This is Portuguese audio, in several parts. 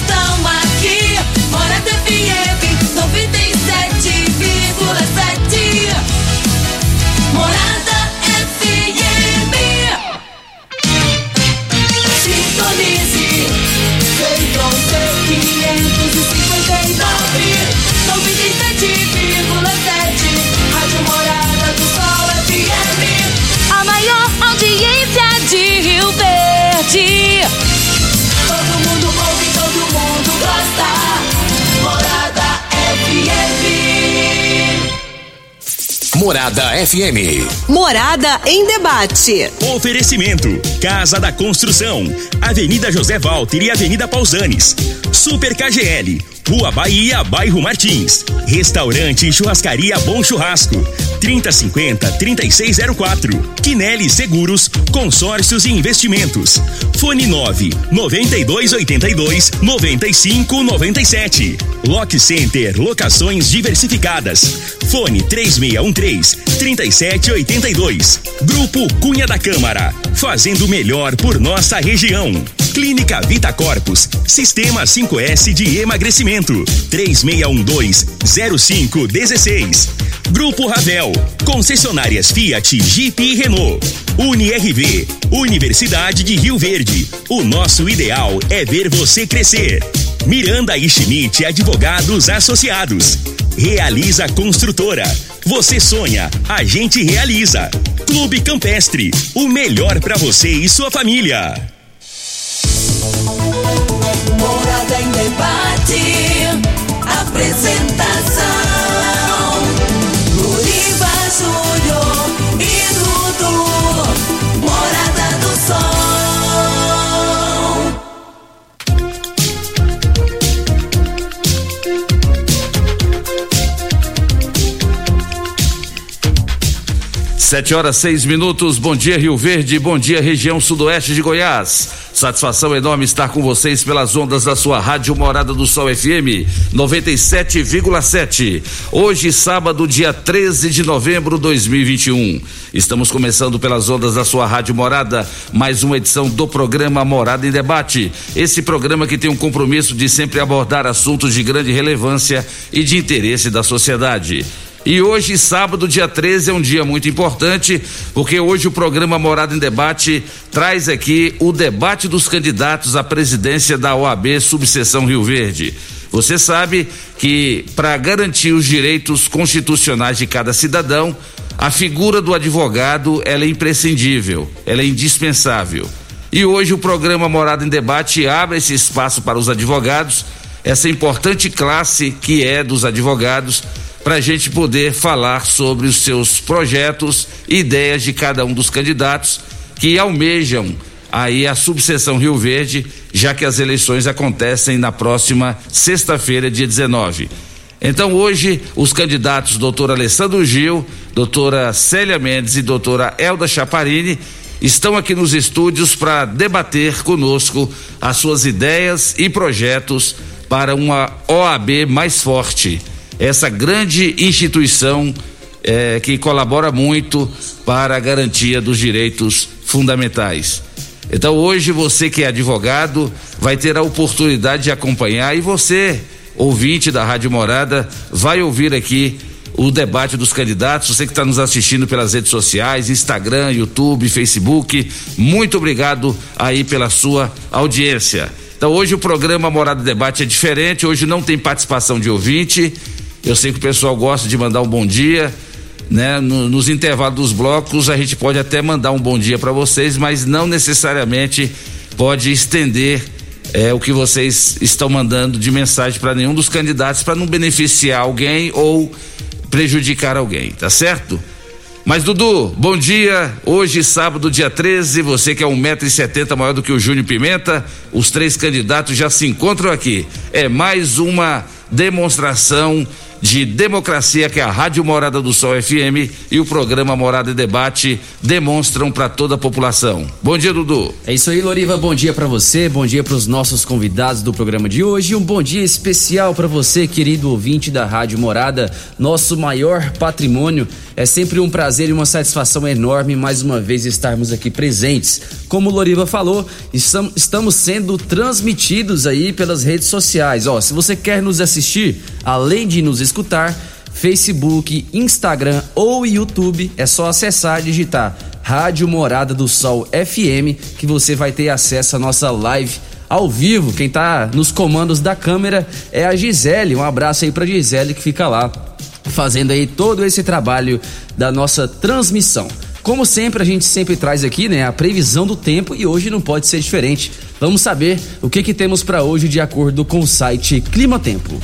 estão Morada FM. Morada em debate. Oferecimento: Casa da Construção, Avenida José Walter e Avenida Pausanes. Super KGL, Rua Bahia, Bairro Martins. Restaurante e Churrascaria Bom Churrasco. 3050-3604. Quinelli Seguros, Consórcios e Investimentos. Fone 9 9282 9597. Lock Center, locações diversificadas. Fone 3613 3782. Grupo Cunha da Câmara, fazendo melhor por nossa região. Clínica Vita Corpus, Sistema 5S de emagrecimento. 3612-0516. Grupo Ravel, concessionárias Fiat, Jeep e Renault. UniRV, Universidade de Rio Verde. O nosso ideal é ver você crescer. Miranda e Schmidt Advogados Associados. Realiza Construtora. Você sonha, a gente realiza. Clube Campestre, o melhor para você e sua família. Morada em debate. Apresentação: Júnior e Dudu. Morada do Sol. Sete horas seis minutos. Bom dia Rio Verde, bom dia região sudoeste de Goiás. Satisfação enorme estar com vocês pelas ondas da sua rádio Morada do Sol FM 97,7. Hoje sábado, dia 13 de novembro de 2021. Estamos começando pelas ondas da sua rádio Morada mais uma edição do programa Morada em Debate. Esse programa que tem um compromisso de sempre abordar assuntos de grande relevância e de interesse da sociedade. E hoje, sábado, dia 13, é um dia muito importante, porque hoje o programa Morada em Debate traz aqui o debate dos candidatos à presidência da OAB Subseção Rio Verde. Você sabe que, para garantir os direitos constitucionais de cada cidadão, a figura do advogado é imprescindível, ela é indispensável. E hoje o programa Morada em Debate abre esse espaço para os advogados, essa importante classe que é dos advogados para a gente poder falar sobre os seus projetos ideias de cada um dos candidatos que almejam aí a subseção Rio Verde, já que as eleições acontecem na próxima sexta-feira, dia 19. Então hoje os candidatos doutor Alessandro Gil, doutora Célia Mendes e doutora Elda Chaparini estão aqui nos estúdios para debater conosco as suas ideias e projetos para uma OAB mais forte essa grande instituição eh, que colabora muito para a garantia dos direitos fundamentais. Então hoje você que é advogado vai ter a oportunidade de acompanhar e você, ouvinte da Rádio Morada, vai ouvir aqui o debate dos candidatos. Você que está nos assistindo pelas redes sociais, Instagram, YouTube, Facebook, muito obrigado aí pela sua audiência. Então hoje o programa Morada Debate é diferente, hoje não tem participação de ouvinte. Eu sei que o pessoal gosta de mandar um bom dia, né? No, nos intervalos dos blocos a gente pode até mandar um bom dia para vocês, mas não necessariamente pode estender é, o que vocês estão mandando de mensagem para nenhum dos candidatos para não beneficiar alguém ou prejudicar alguém, tá certo? Mas Dudu, bom dia. Hoje, sábado, dia 13, você que é um metro e setenta maior do que o Júnior Pimenta, os três candidatos já se encontram aqui. É mais uma demonstração de democracia que a Rádio Morada do Sol FM e o programa Morada e Debate demonstram para toda a população. Bom dia, Dudu. É isso aí, Loriva. Bom dia para você, bom dia para os nossos convidados do programa de hoje e um bom dia especial para você, querido ouvinte da Rádio Morada, nosso maior patrimônio. É sempre um prazer e uma satisfação enorme mais uma vez estarmos aqui presentes. Como o Loriva falou, estamos sendo transmitidos aí pelas redes sociais. Ó, se você quer nos assistir, além de nos escutar, Facebook, Instagram ou YouTube, é só acessar e digitar Rádio Morada do Sol FM que você vai ter acesso à nossa live ao vivo. Quem tá nos comandos da câmera é a Gisele. Um abraço aí pra Gisele que fica lá fazendo aí todo esse trabalho da nossa transmissão. Como sempre, a gente sempre traz aqui, né, a previsão do tempo e hoje não pode ser diferente. Vamos saber o que que temos para hoje de acordo com o site Clima Tempo.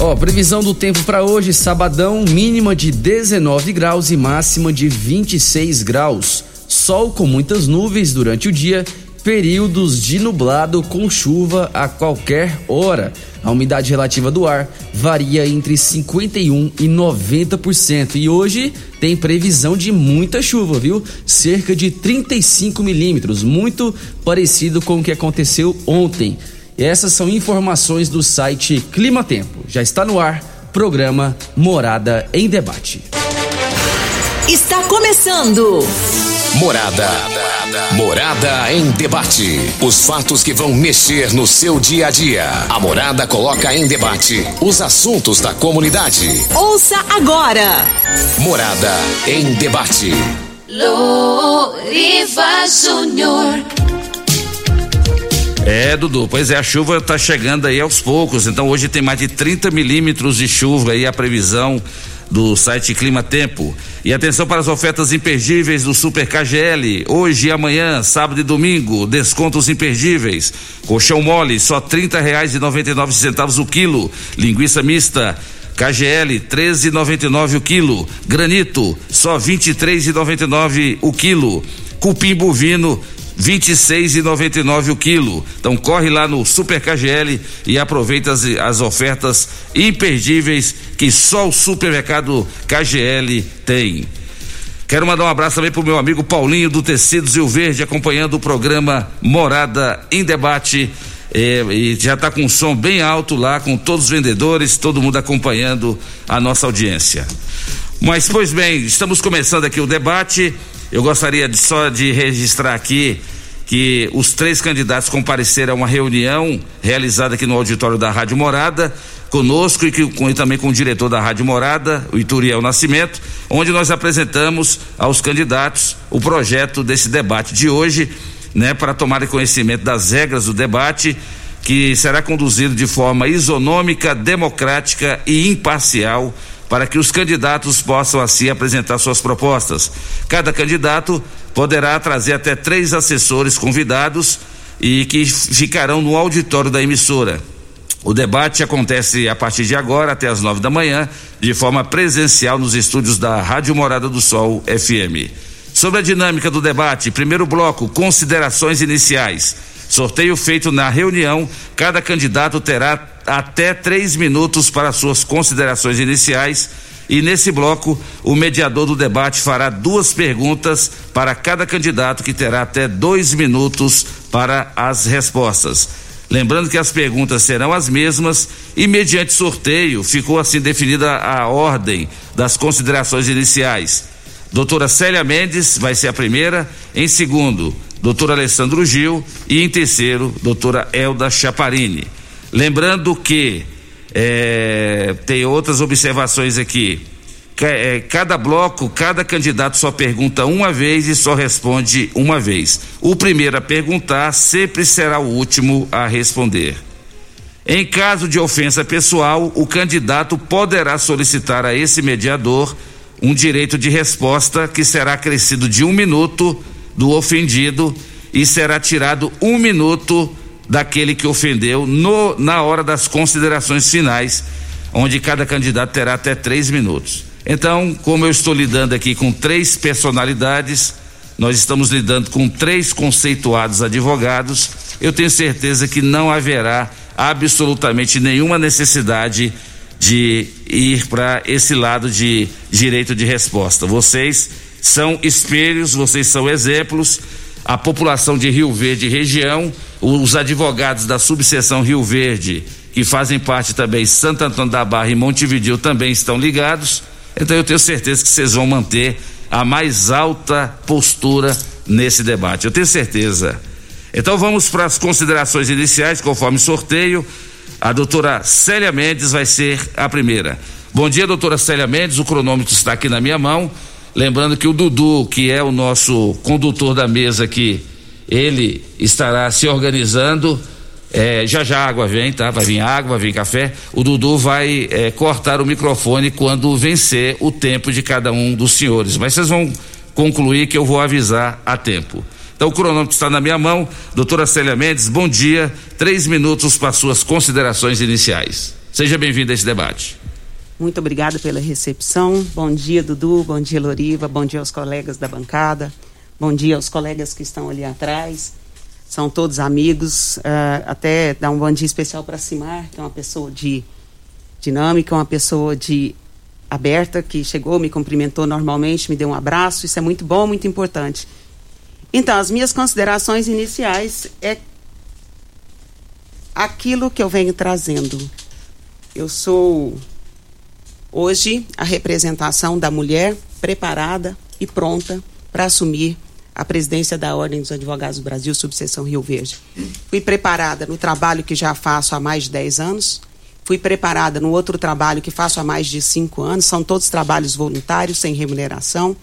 Ó, previsão do tempo para hoje, sabadão, mínima de 19 graus e máxima de 26 graus. Sol com muitas nuvens durante o dia períodos de nublado com chuva a qualquer hora. A umidade relativa do ar varia entre 51 e 90%. E hoje tem previsão de muita chuva, viu? Cerca de 35 milímetros, muito parecido com o que aconteceu ontem. Essas são informações do site Clima Tempo. Já está no ar, programa Morada em Debate. Está começando. Morada. Morada em debate. Os fatos que vão mexer no seu dia a dia. A Morada coloca em debate os assuntos da comunidade. Ouça agora. Morada em debate. Loriva Júnior. É, Dudu, pois é, a chuva tá chegando aí aos poucos, então hoje tem mais de 30 milímetros de chuva aí a previsão do site Clima Tempo. E atenção para as ofertas imperdíveis do Super KGL. Hoje e amanhã, sábado e domingo, descontos imperdíveis. Colchão mole, só trinta reais e noventa nove centavos o quilo. Linguiça mista. KGL 13,99 o quilo, granito só 23,99 o quilo, cupim bovino 26,99 o quilo. Então corre lá no Super KGL e aproveita as, as ofertas imperdíveis que só o supermercado KGL tem. Quero mandar um abraço também pro meu amigo Paulinho do Tecidos Rio Verde, acompanhando o programa Morada em Debate. É, e já está com um som bem alto lá, com todos os vendedores, todo mundo acompanhando a nossa audiência. Mas, pois bem, estamos começando aqui o debate. Eu gostaria de, só de registrar aqui que os três candidatos compareceram a uma reunião realizada aqui no auditório da Rádio Morada, conosco e, que, com, e também com o diretor da Rádio Morada, o Ituriel Nascimento, onde nós apresentamos aos candidatos o projeto desse debate de hoje, né, para tomar conhecimento das regras do debate, que será conduzido de forma isonômica, democrática e imparcial para que os candidatos possam assim apresentar suas propostas. Cada candidato poderá trazer até três assessores convidados e que ficarão no auditório da emissora. O debate acontece a partir de agora até as nove da manhã, de forma presencial nos estúdios da Rádio Morada do Sol FM. Sobre a dinâmica do debate, primeiro bloco, considerações iniciais. Sorteio feito na reunião, cada candidato terá até três minutos para suas considerações iniciais. E nesse bloco, o mediador do debate fará duas perguntas para cada candidato, que terá até dois minutos para as respostas. Lembrando que as perguntas serão as mesmas e, mediante sorteio, ficou assim definida a ordem das considerações iniciais. Doutora Célia Mendes vai ser a primeira. Em segundo, doutor Alessandro Gil. E em terceiro, doutora Elda Chaparini. Lembrando que é, tem outras observações aqui. É, cada bloco, cada candidato só pergunta uma vez e só responde uma vez. O primeiro a perguntar sempre será o último a responder. Em caso de ofensa pessoal, o candidato poderá solicitar a esse mediador um direito de resposta que será acrescido de um minuto do ofendido e será tirado um minuto daquele que ofendeu no, na hora das considerações finais, onde cada candidato terá até três minutos. Então, como eu estou lidando aqui com três personalidades, nós estamos lidando com três conceituados advogados. Eu tenho certeza que não haverá absolutamente nenhuma necessidade de ir para esse lado de direito de resposta. Vocês são espelhos, vocês são exemplos. A população de Rio Verde região, os advogados da subseção Rio Verde, que fazem parte também Santo Antônio da Barra e Montevideo também estão ligados. Então eu tenho certeza que vocês vão manter a mais alta postura nesse debate. Eu tenho certeza. Então vamos para as considerações iniciais, conforme sorteio. A doutora Célia Mendes vai ser a primeira. Bom dia, doutora Célia Mendes. O cronômetro está aqui na minha mão. Lembrando que o Dudu, que é o nosso condutor da mesa aqui, ele estará se organizando. É, já já a água vem, tá? Vai vir água, vai vir café. O Dudu vai é, cortar o microfone quando vencer o tempo de cada um dos senhores. Mas vocês vão concluir que eu vou avisar a tempo. Então o cronômetro está na minha mão. Doutora Célia Mendes, bom dia. Três minutos para suas considerações iniciais. Seja bem-vindo a esse debate. Muito obrigada pela recepção. Bom dia, Dudu. Bom dia, Loriva. Bom dia aos colegas da bancada. Bom dia aos colegas que estão ali atrás. São todos amigos. Uh, até dar um bom dia especial para Simar, que é uma pessoa de dinâmica, uma pessoa de aberta, que chegou, me cumprimentou normalmente, me deu um abraço. Isso é muito bom, muito importante. Então, as minhas considerações iniciais é aquilo que eu venho trazendo. Eu sou hoje a representação da mulher preparada e pronta para assumir a presidência da Ordem dos Advogados do Brasil, subseção Rio Verde. Fui preparada no trabalho que já faço há mais de 10 anos, fui preparada no outro trabalho que faço há mais de 5 anos, são todos trabalhos voluntários, sem remuneração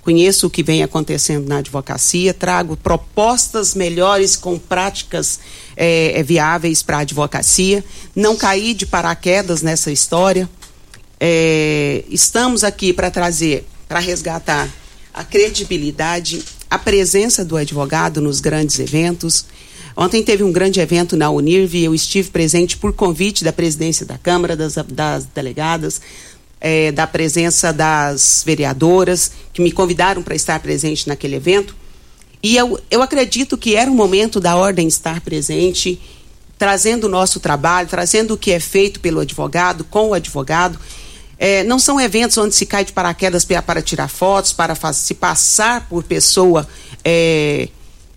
conheço o que vem acontecendo na advocacia, trago propostas melhores com práticas é, viáveis para a advocacia. Não caí de paraquedas nessa história. É, estamos aqui para trazer, para resgatar a credibilidade, a presença do advogado nos grandes eventos. Ontem teve um grande evento na Unirv eu estive presente por convite da presidência da Câmara, das, das delegadas, é, da presença das vereadoras que me convidaram para estar presente naquele evento. E eu, eu acredito que era o momento da ordem estar presente, trazendo o nosso trabalho, trazendo o que é feito pelo advogado, com o advogado. É, não são eventos onde se cai de paraquedas para, tirar fotos, para se passar por pessoa é,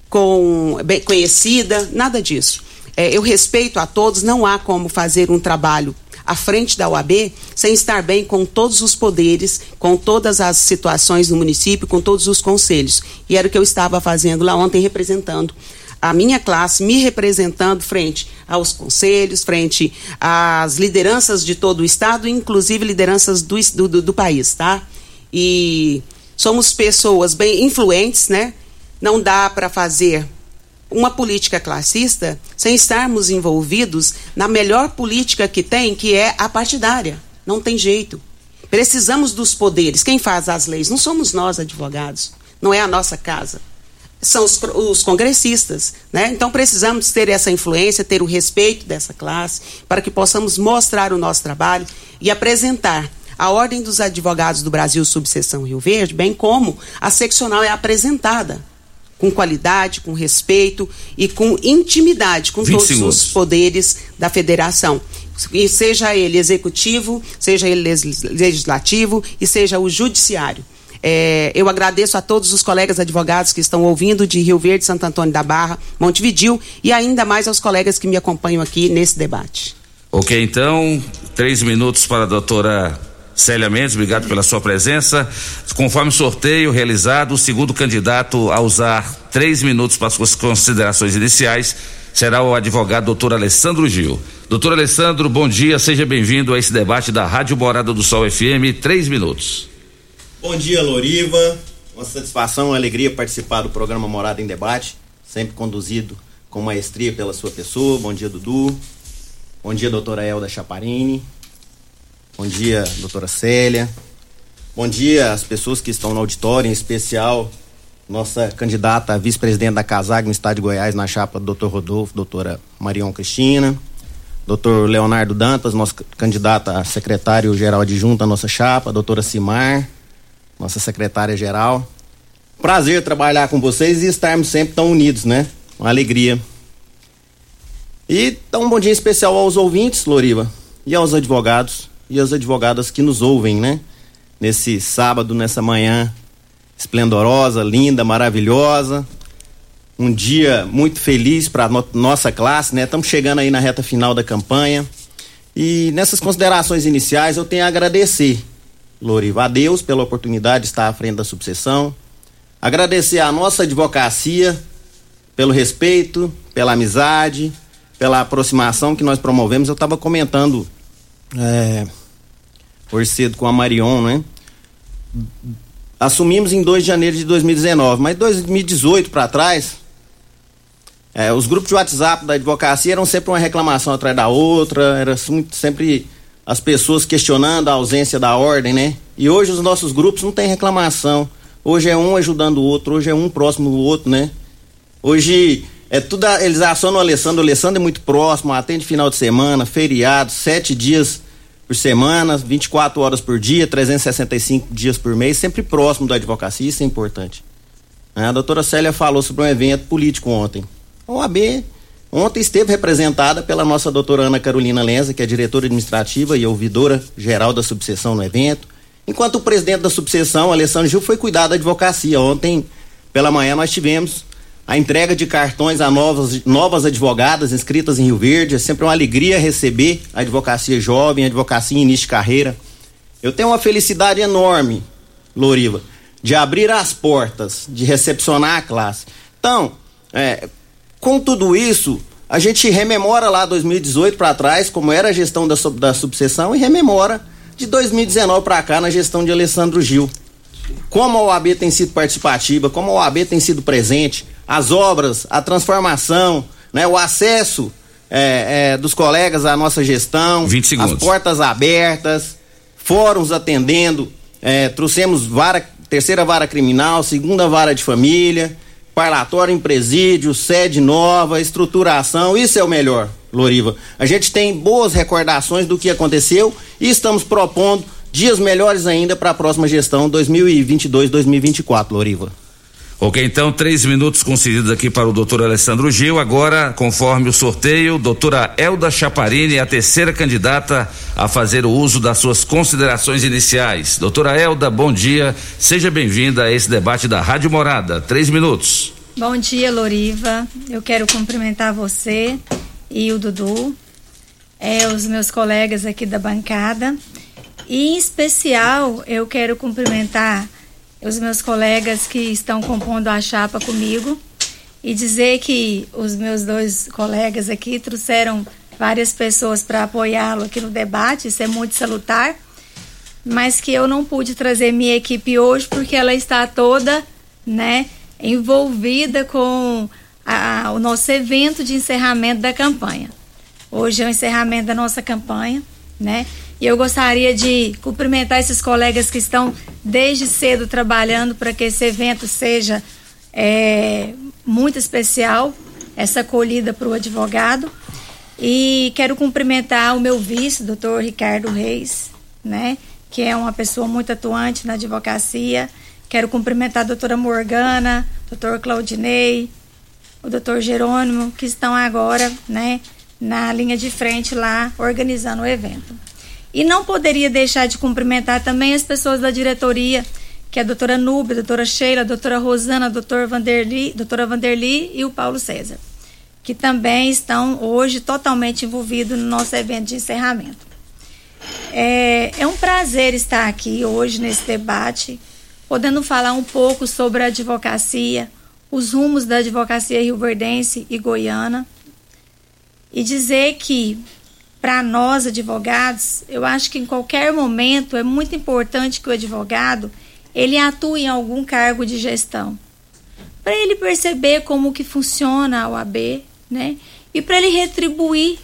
com, bem conhecida, nada disso. É, eu respeito a todos, não há como fazer um trabalho à frente da UAB sem estar bem com todos os poderes, com todas as situações do município, com todos os conselhos. E era o que eu estava fazendo lá ontem, representando a minha classe, me representando frente aos conselhos, frente às lideranças de todo o Estado, inclusive lideranças do, do, do país, tá? E somos pessoas bem influentes, né? Não dá para fazer uma política classista sem estarmos envolvidos na melhor política que tem, que é a partidária. Não tem jeito. Precisamos dos poderes. Quem faz as leis? Não somos nós, advogados. Não é a nossa casa. São os, os congressistas. Né? Então precisamos ter essa influência, ter o respeito dessa classe, para que possamos mostrar o nosso trabalho e apresentar a Ordem dos Advogados do Brasil, subseção Rio Verde, bem como a seccional é apresentada com qualidade, com respeito e com intimidade com todos segundos. os poderes da federação. E seja ele executivo, seja ele legislativo e seja o judiciário. É, eu agradeço a todos os colegas advogados que estão ouvindo de Rio Verde, Santo Antônio da Barra, Montevidil e ainda mais aos colegas que me acompanham aqui nesse debate. Ok, então, três minutos para a doutora Célia Mendes, obrigado pela sua presença. Conforme sorteio realizado, o segundo candidato a usar três minutos para suas considerações iniciais será o advogado doutor Alessandro Gil. Doutor Alessandro, bom dia, seja bem-vindo a esse debate da Rádio Morada do Sol FM, três minutos. Bom dia, Loriva. Uma satisfação, uma alegria participar do programa Morada em Debate, sempre conduzido com maestria pela sua pessoa. Bom dia, Dudu. Bom dia, doutora Elda Chaparini. Bom dia, doutora Célia. Bom dia às pessoas que estão no auditório, em especial nossa candidata a vice-presidente da CASAG no estado de Goiás, na chapa do doutor Rodolfo, doutora Marion Cristina. Doutor Leonardo Dantas, nosso candidato a secretário-geral adjunto da nossa chapa, doutora Simar, nossa secretária-geral. prazer trabalhar com vocês e estarmos sempre tão unidos, né? Uma alegria. E então um bom dia especial aos ouvintes, Loriva, e aos advogados e às advogadas que nos ouvem, né? Nesse sábado, nessa manhã esplendorosa, linda, maravilhosa. Um dia muito feliz para no nossa classe, né? Estamos chegando aí na reta final da campanha. E nessas considerações iniciais eu tenho a agradecer, Loriva, a Deus pela oportunidade de estar à frente da subseção. Agradecer à nossa advocacia pelo respeito, pela amizade, pela aproximação que nós promovemos. Eu estava comentando é, hoje cedo com a Marion, né? Assumimos em 2 de janeiro de 2019, mas 2018 para trás, é, os grupos de WhatsApp da advocacia eram sempre uma reclamação atrás da outra, era sempre as pessoas questionando a ausência da ordem, né? E hoje os nossos grupos não tem reclamação. Hoje é um ajudando o outro, hoje é um próximo do outro, né? Hoje é tudo, eles acionam o Alessandro, o Alessandro é muito próximo, atende final de semana, feriado, sete dias por semana, 24 horas por dia, 365 dias por mês, sempre próximo da advocacia, isso é importante. A doutora Célia falou sobre um evento político ontem. A OAB ontem esteve representada pela nossa doutora Ana Carolina Lenza, que é diretora administrativa e ouvidora geral da subseção no evento. Enquanto o presidente da subseção, Alessandro Gil, foi cuidar da advocacia. Ontem, pela manhã, nós tivemos a entrega de cartões a novas, novas advogadas inscritas em Rio Verde. É sempre uma alegria receber a advocacia jovem, a advocacia em início de carreira. Eu tenho uma felicidade enorme, Loriva, de abrir as portas, de recepcionar a classe. Então, é, com tudo isso, a gente rememora lá 2018 para trás, como era a gestão da, da subseção, e rememora de 2019 para cá na gestão de Alessandro Gil. Como a OAB tem sido participativa, como a OAB tem sido presente, as obras, a transformação, né, o acesso é, é, dos colegas à nossa gestão, as portas abertas, fóruns atendendo, é, trouxemos vara, terceira vara criminal, segunda vara de família, parlatório em presídio, sede nova, estruturação, isso é o melhor, Loriva. A gente tem boas recordações do que aconteceu e estamos propondo dias melhores ainda para a próxima gestão 2022-2024, Loriva. Ok, então, três minutos concedidos aqui para o doutor Alessandro Gil. Agora, conforme o sorteio, doutora Elda Chaparini é a terceira candidata a fazer o uso das suas considerações iniciais. Doutora Elda, bom dia. Seja bem-vinda a esse debate da Rádio Morada. Três minutos. Bom dia, Loriva. Eu quero cumprimentar você e o Dudu, é, os meus colegas aqui da bancada. E, em especial, eu quero cumprimentar os meus colegas que estão compondo a chapa comigo e dizer que os meus dois colegas aqui trouxeram várias pessoas para apoiá-lo aqui no debate, isso é muito salutar, mas que eu não pude trazer minha equipe hoje porque ela está toda, né, envolvida com a, o nosso evento de encerramento da campanha. Hoje é o encerramento da nossa campanha, né? E eu gostaria de cumprimentar esses colegas que estão desde cedo trabalhando para que esse evento seja é, muito especial, essa acolhida para o advogado. E quero cumprimentar o meu vice, doutor Ricardo Reis, né, que é uma pessoa muito atuante na advocacia. Quero cumprimentar a doutora Morgana, doutor Claudinei, o doutor Jerônimo, que estão agora né, na linha de frente lá organizando o evento. E não poderia deixar de cumprimentar também as pessoas da diretoria, que é a doutora Nubia, a doutora Sheila, a doutora Rosana, a doutora Vanderli, doutora Vanderli e o Paulo César, que também estão hoje totalmente envolvidos no nosso evento de encerramento. É, é um prazer estar aqui hoje nesse debate, podendo falar um pouco sobre a advocacia, os rumos da advocacia rio-verdense e goiana, e dizer que para nós advogados, eu acho que em qualquer momento é muito importante que o advogado ele atue em algum cargo de gestão, para ele perceber como que funciona a OAB, né? E para ele retribuir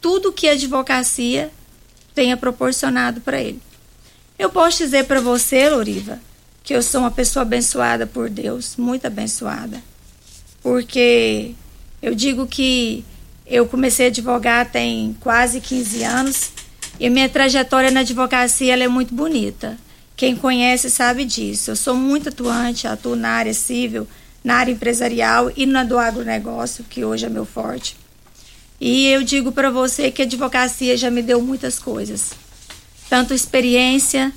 tudo que a advocacia tenha proporcionado para ele. Eu posso dizer para você, Loriva, que eu sou uma pessoa abençoada por Deus, muito abençoada. Porque eu digo que eu comecei a advogar tem quase 15 anos e minha trajetória na advocacia é muito bonita. Quem conhece sabe disso. Eu sou muito atuante, atuo na área civil, na área empresarial e na do agronegócio, que hoje é meu forte. E eu digo para você que a advocacia já me deu muitas coisas. Tanto experiência,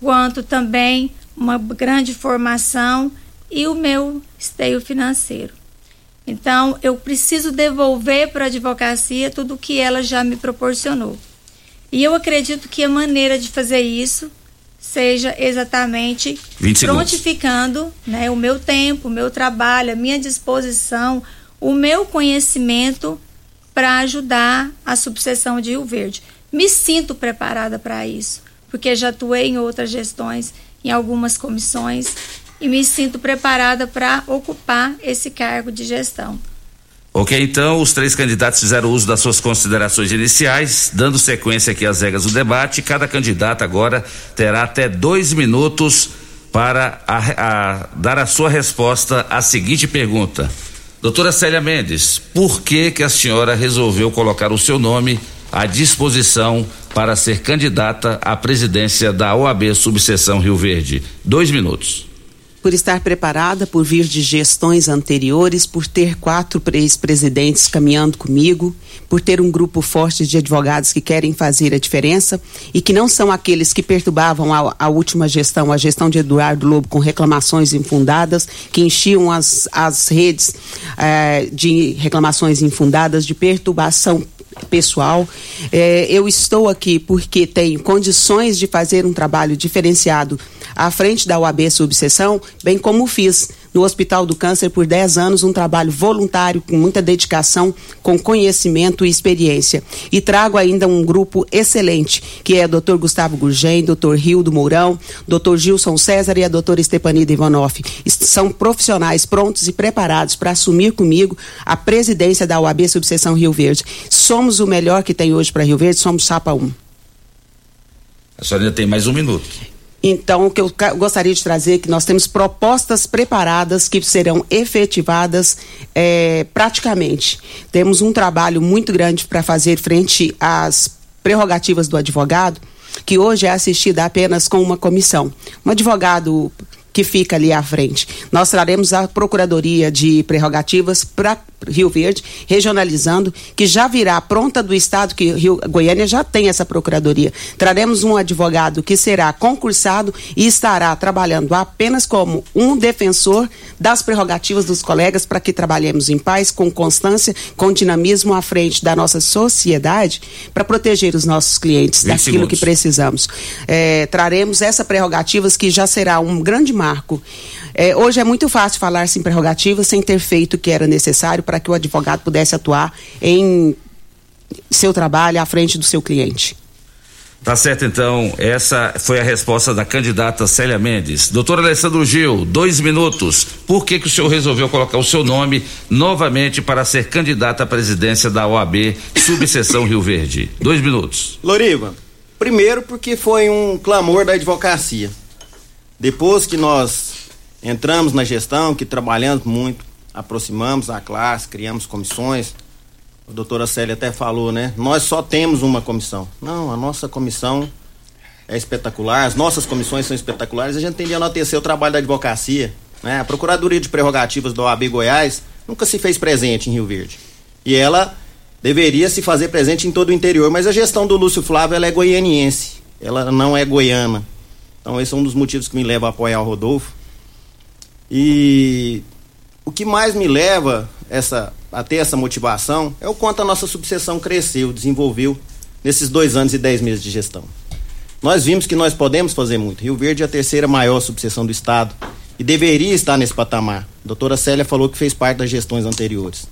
quanto também uma grande formação e o meu esteio financeiro. Então, eu preciso devolver para a advocacia tudo o que ela já me proporcionou. E eu acredito que a maneira de fazer isso seja exatamente prontificando né, o meu tempo, o meu trabalho, a minha disposição, o meu conhecimento para ajudar a subseção de Rio Verde. Me sinto preparada para isso, porque já atuei em outras gestões, em algumas comissões e me sinto preparada para ocupar esse cargo de gestão. Ok, então os três candidatos fizeram uso das suas considerações iniciais, dando sequência aqui às regras do debate. Cada candidato agora terá até dois minutos para a, a, dar a sua resposta à seguinte pergunta. Doutora Célia Mendes, por que que a senhora resolveu colocar o seu nome à disposição para ser candidata à presidência da OAB Subseção Rio Verde? Dois minutos por estar preparada, por vir de gestões anteriores, por ter quatro ex-presidentes caminhando comigo, por ter um grupo forte de advogados que querem fazer a diferença e que não são aqueles que perturbavam a, a última gestão, a gestão de Eduardo Lobo, com reclamações infundadas, que enchiam as, as redes eh, de reclamações infundadas, de perturbação pessoal. É, eu estou aqui porque tenho condições de fazer um trabalho diferenciado à frente da UAB Subseção, bem como fiz no Hospital do Câncer por 10 anos, um trabalho voluntário com muita dedicação, com conhecimento e experiência. E trago ainda um grupo excelente, que é o Dr. Gustavo Gurgen, Dr. Rildo Mourão, Dr. Gilson César e a doutora Stepanida Ivanoff. São profissionais prontos e preparados para assumir comigo a presidência da UAB Subseção Rio Verde. Somos o melhor que tem hoje para Rio Verde, somos Chapa 1. A senhora ainda tem mais um minuto. Então, o que eu gostaria de trazer é que nós temos propostas preparadas que serão efetivadas é, praticamente. Temos um trabalho muito grande para fazer frente às prerrogativas do advogado, que hoje é assistida apenas com uma comissão. Um advogado que fica ali à frente. Nós traremos a Procuradoria de Prerrogativas para Rio Verde, regionalizando, que já virá pronta do Estado, que Rio, Goiânia já tem essa Procuradoria. Traremos um advogado que será concursado e estará trabalhando apenas como um defensor das prerrogativas dos colegas para que trabalhemos em paz, com constância, com dinamismo à frente da nossa sociedade para proteger os nossos clientes daquilo segundos. que precisamos. É, traremos essa prerrogativas que já será um grande marco marco. É, hoje é muito fácil falar-se em prerrogativa sem ter feito o que era necessário para que o advogado pudesse atuar em seu trabalho à frente do seu cliente. Tá certo, então. Essa foi a resposta da candidata Célia Mendes. Doutor Alessandro Gil, dois minutos. Por que, que o senhor resolveu colocar o seu nome novamente para ser candidata à presidência da OAB, subseção Rio Verde? Dois minutos. Loriva, primeiro porque foi um clamor da advocacia. Depois que nós entramos na gestão, que trabalhamos muito, aproximamos a classe, criamos comissões. A doutora Célia até falou, né? Nós só temos uma comissão. Não, a nossa comissão é espetacular, as nossas comissões são espetaculares. A gente tende a enaltecer o trabalho da advocacia. Né? A Procuradoria de Prerrogativas do OAB Goiás nunca se fez presente em Rio Verde. E ela deveria se fazer presente em todo o interior, mas a gestão do Lúcio Flávio ela é goianiense, ela não é goiana. Então esse é um dos motivos que me leva a apoiar o Rodolfo. E o que mais me leva essa, a ter essa motivação é o quanto a nossa subseção cresceu, desenvolveu nesses dois anos e dez meses de gestão. Nós vimos que nós podemos fazer muito. Rio Verde é a terceira maior subseção do estado e deveria estar nesse patamar. A doutora Célia falou que fez parte das gestões anteriores.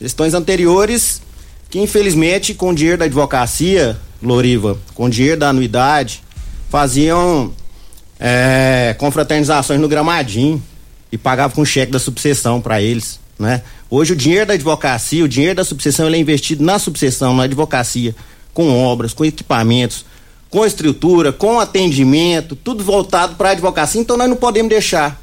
Gestões anteriores que, infelizmente, com dinheiro da advocacia, Loriva, com dinheiro da anuidade, faziam é, confraternizações no gramadinho e pagavam com cheque da subseção para eles, né? Hoje o dinheiro da advocacia, o dinheiro da subseção, ele é investido na subseção, na advocacia, com obras, com equipamentos, com estrutura, com atendimento, tudo voltado para a advocacia. Então nós não podemos deixar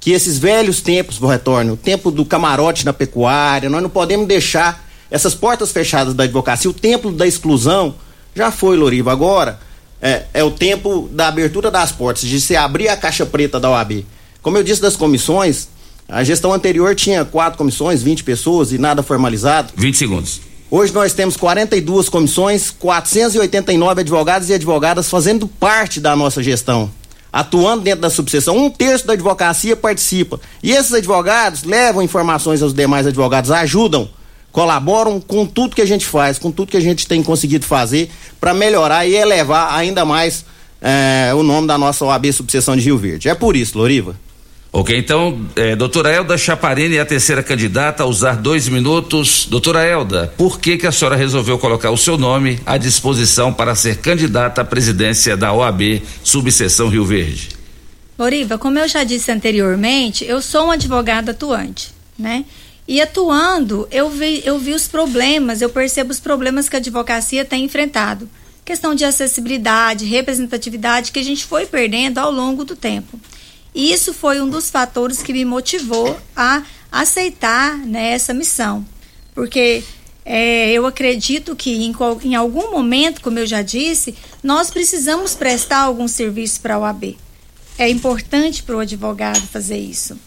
que esses velhos tempos retornem, o tempo do camarote na pecuária, nós não podemos deixar essas portas fechadas da advocacia, o templo da exclusão já foi, Loriva. Agora, é, é o tempo da abertura das portas, de se abrir a caixa preta da OAB. Como eu disse das comissões, a gestão anterior tinha quatro comissões, 20 pessoas e nada formalizado. 20 segundos. Hoje nós temos 42 comissões, 489 advogados e advogadas fazendo parte da nossa gestão, atuando dentro da subseção. Um terço da advocacia participa. E esses advogados levam informações aos demais advogados, ajudam, colaboram com tudo que a gente faz, com tudo que a gente tem conseguido fazer para melhorar e elevar ainda mais é, o nome da nossa OAB Subseção de Rio Verde. É por isso, Loriva. Ok, então, é, doutora Elda Chaparini é a terceira candidata a usar dois minutos. Doutora Elda, por que que a senhora resolveu colocar o seu nome à disposição para ser candidata à presidência da OAB Subseção Rio Verde? Loriva, como eu já disse anteriormente, eu sou um advogado atuante, né? E atuando, eu vi, eu vi os problemas, eu percebo os problemas que a advocacia tem enfrentado. Questão de acessibilidade, representatividade que a gente foi perdendo ao longo do tempo. E isso foi um dos fatores que me motivou a aceitar né, essa missão. Porque é, eu acredito que em, em, algum momento, como eu já disse, nós precisamos prestar algum serviço para a OAB. É importante para o advogado fazer isso.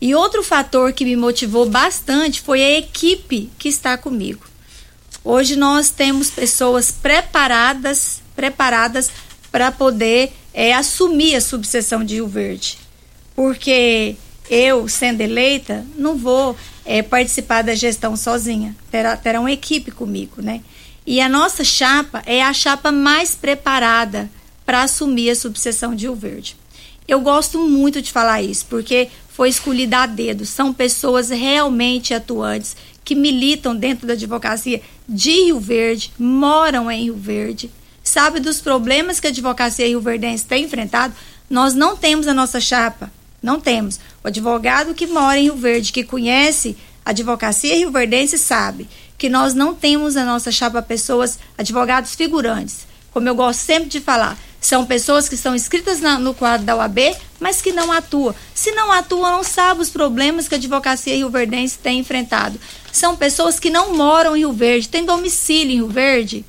E outro fator que me motivou bastante foi a equipe que está comigo. Hoje nós temos pessoas preparadas, preparadas para poder é, assumir a subseção de Rio Verde porque eu, sendo eleita, não vou é, participar da gestão sozinha. Terá, terá uma equipe comigo, né? E a nossa chapa é a chapa mais preparada para assumir a subseção de Rio Verde. Eu gosto muito de falar isso, porque foi escolhida a dedo. São pessoas realmente atuantes que militam dentro da advocacia de Rio Verde, moram em Rio Verde, sabe dos problemas que a advocacia Rio Verdense tem enfrentado. Nós não temos a nossa chapa não temos. O advogado que mora em Rio Verde, que conhece a advocacia rio-verdense, sabe que nós não temos na nossa chapa pessoas, advogados figurantes. Como eu gosto sempre de falar, são pessoas que estão inscritas na, no quadro da UAB, mas que não atuam. Se não atuam, não sabem os problemas que a advocacia rio-verdense tem enfrentado. São pessoas que não moram em Rio Verde, têm domicílio em Rio Verde,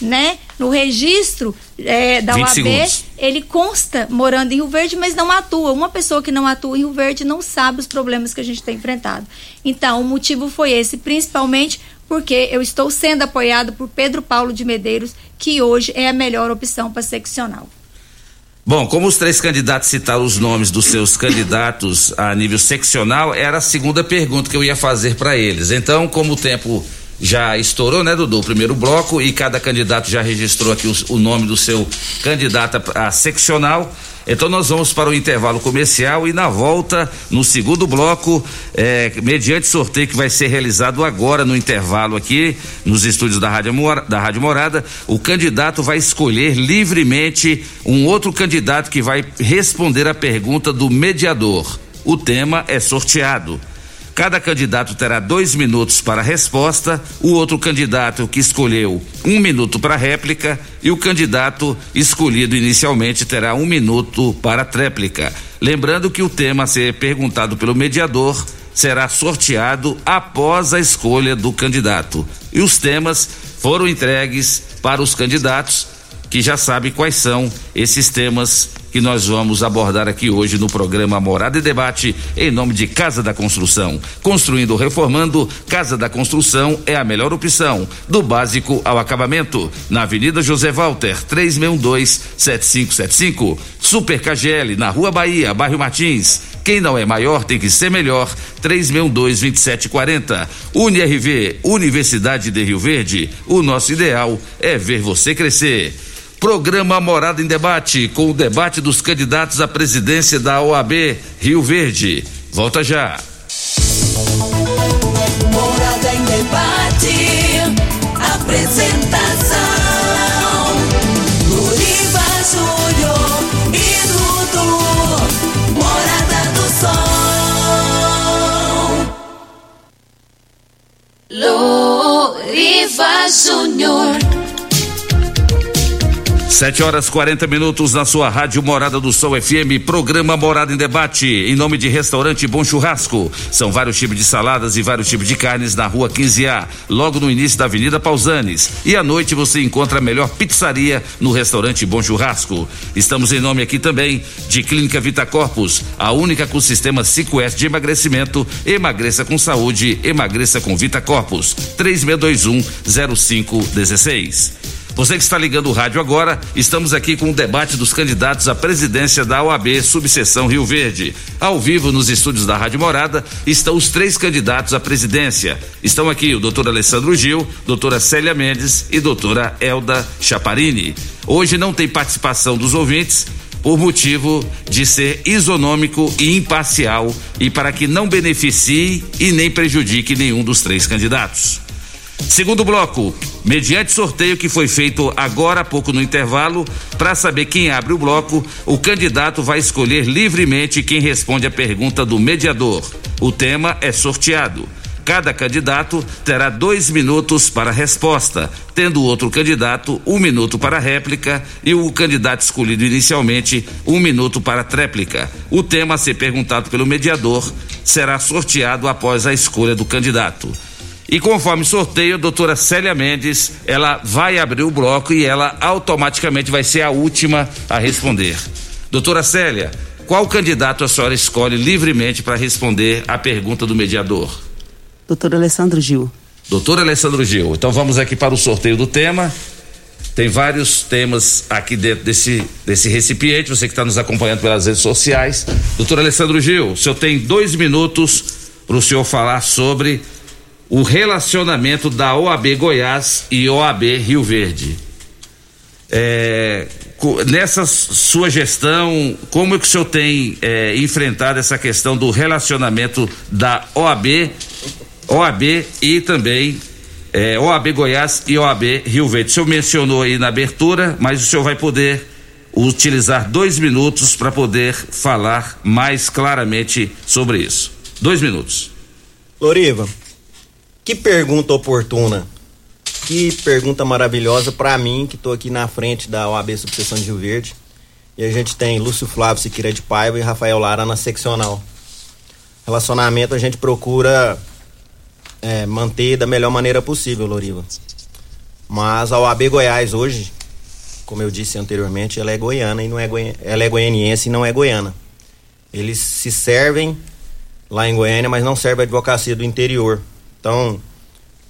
né? No registro é, da UAB, segundos. ele consta morando em Rio Verde, mas não atua. Uma pessoa que não atua em Rio Verde não sabe os problemas que a gente tem enfrentado. Então, o motivo foi esse, principalmente porque eu estou sendo apoiado por Pedro Paulo de Medeiros, que hoje é a melhor opção para seccional. Bom, como os três candidatos citaram os nomes dos seus candidatos a nível seccional, era a segunda pergunta que eu ia fazer para eles. Então, como o tempo já estourou, né, Dudu? O primeiro bloco e cada candidato já registrou aqui o, nome do seu candidato a, a seccional. Então nós vamos para o intervalo comercial e na volta, no segundo bloco, é, mediante sorteio que vai ser realizado agora no intervalo aqui, nos estúdios da Rádio, da Rádio Morada, o candidato vai escolher livremente um outro candidato que vai responder a pergunta do mediador. O tema é sorteado. Cada candidato terá dois minutos para a resposta, o outro candidato que escolheu um minuto para réplica e o candidato escolhido inicialmente terá um minuto para tréplica. Lembrando que o tema a ser perguntado pelo mediador será sorteado após a escolha do candidato. E os temas foram entregues para os candidatos que já sabem quais são esses temas que nós vamos abordar aqui hoje no programa Morada e Debate, em nome de Casa da Construção. Construindo reformando, Casa da Construção é a melhor opção, do básico ao acabamento. Na Avenida José Walter, 362-7575. Super KGL, na Rua Bahia, bairro Martins. Quem não é maior tem que ser melhor. 362-2740. UniRV, Universidade de Rio Verde. O nosso ideal é ver você crescer. Programa Morada em Debate, com o debate dos candidatos à presidência da OAB Rio Verde. Volta já. Morada em Debate. Apresentação. Luriva Júnior e Dudu. Morada do Sol. Loriva Júnior. Sete horas 40 minutos na sua rádio Morada do Sol FM, programa Morada em Debate, em nome de Restaurante Bom Churrasco. São vários tipos de saladas e vários tipos de carnes na rua 15A, logo no início da Avenida Pausanes. E à noite você encontra a melhor pizzaria no Restaurante Bom Churrasco. Estamos em nome aqui também de Clínica Vita Corpus, a única com sistema 5S de emagrecimento. Emagreça com saúde, emagreça com Vita Corpus. 3621 0516. Você que está ligando o rádio agora, estamos aqui com o debate dos candidatos à presidência da OAB Subseção Rio Verde. Ao vivo nos estúdios da Rádio Morada estão os três candidatos à presidência. Estão aqui o doutor Alessandro Gil, doutora Célia Mendes e doutora Elda Chaparini. Hoje não tem participação dos ouvintes, por motivo de ser isonômico e imparcial e para que não beneficie e nem prejudique nenhum dos três candidatos. Segundo bloco, mediante sorteio que foi feito agora há pouco no intervalo, para saber quem abre o bloco, o candidato vai escolher livremente quem responde a pergunta do mediador. O tema é sorteado. Cada candidato terá dois minutos para resposta, tendo o outro candidato um minuto para réplica e o candidato escolhido inicialmente um minuto para tréplica. O tema a ser perguntado pelo mediador será sorteado após a escolha do candidato. E conforme sorteio, a doutora Célia Mendes, ela vai abrir o bloco e ela automaticamente vai ser a última a responder. Doutora Célia, qual candidato a senhora escolhe livremente para responder a pergunta do mediador? Doutor Alessandro Gil. Doutor Alessandro Gil, então vamos aqui para o sorteio do tema. Tem vários temas aqui dentro desse, desse recipiente, você que está nos acompanhando pelas redes sociais. Doutor Alessandro Gil, o senhor tem dois minutos para o senhor falar sobre o relacionamento da OAB Goiás e OAB Rio Verde. É, nessa sua gestão, como é que o senhor tem é, enfrentado essa questão do relacionamento da OAB, OAB e também é, OAB Goiás e OAB Rio Verde? O senhor mencionou aí na abertura, mas o senhor vai poder utilizar dois minutos para poder falar mais claramente sobre isso. Dois minutos. Loriva, que pergunta oportuna. Que pergunta maravilhosa para mim, que estou aqui na frente da OAB Subseção de Rio Verde. E a gente tem Lúcio Flávio Siqueira de Paiva e Rafael Lara na seccional. Relacionamento a gente procura é, manter da melhor maneira possível, Loriva. Mas a OAB Goiás hoje, como eu disse anteriormente, ela é goiana e não é goiana, ela é goianiense e não é goiana. Eles se servem lá em Goiânia, mas não servem a advocacia do interior. Então,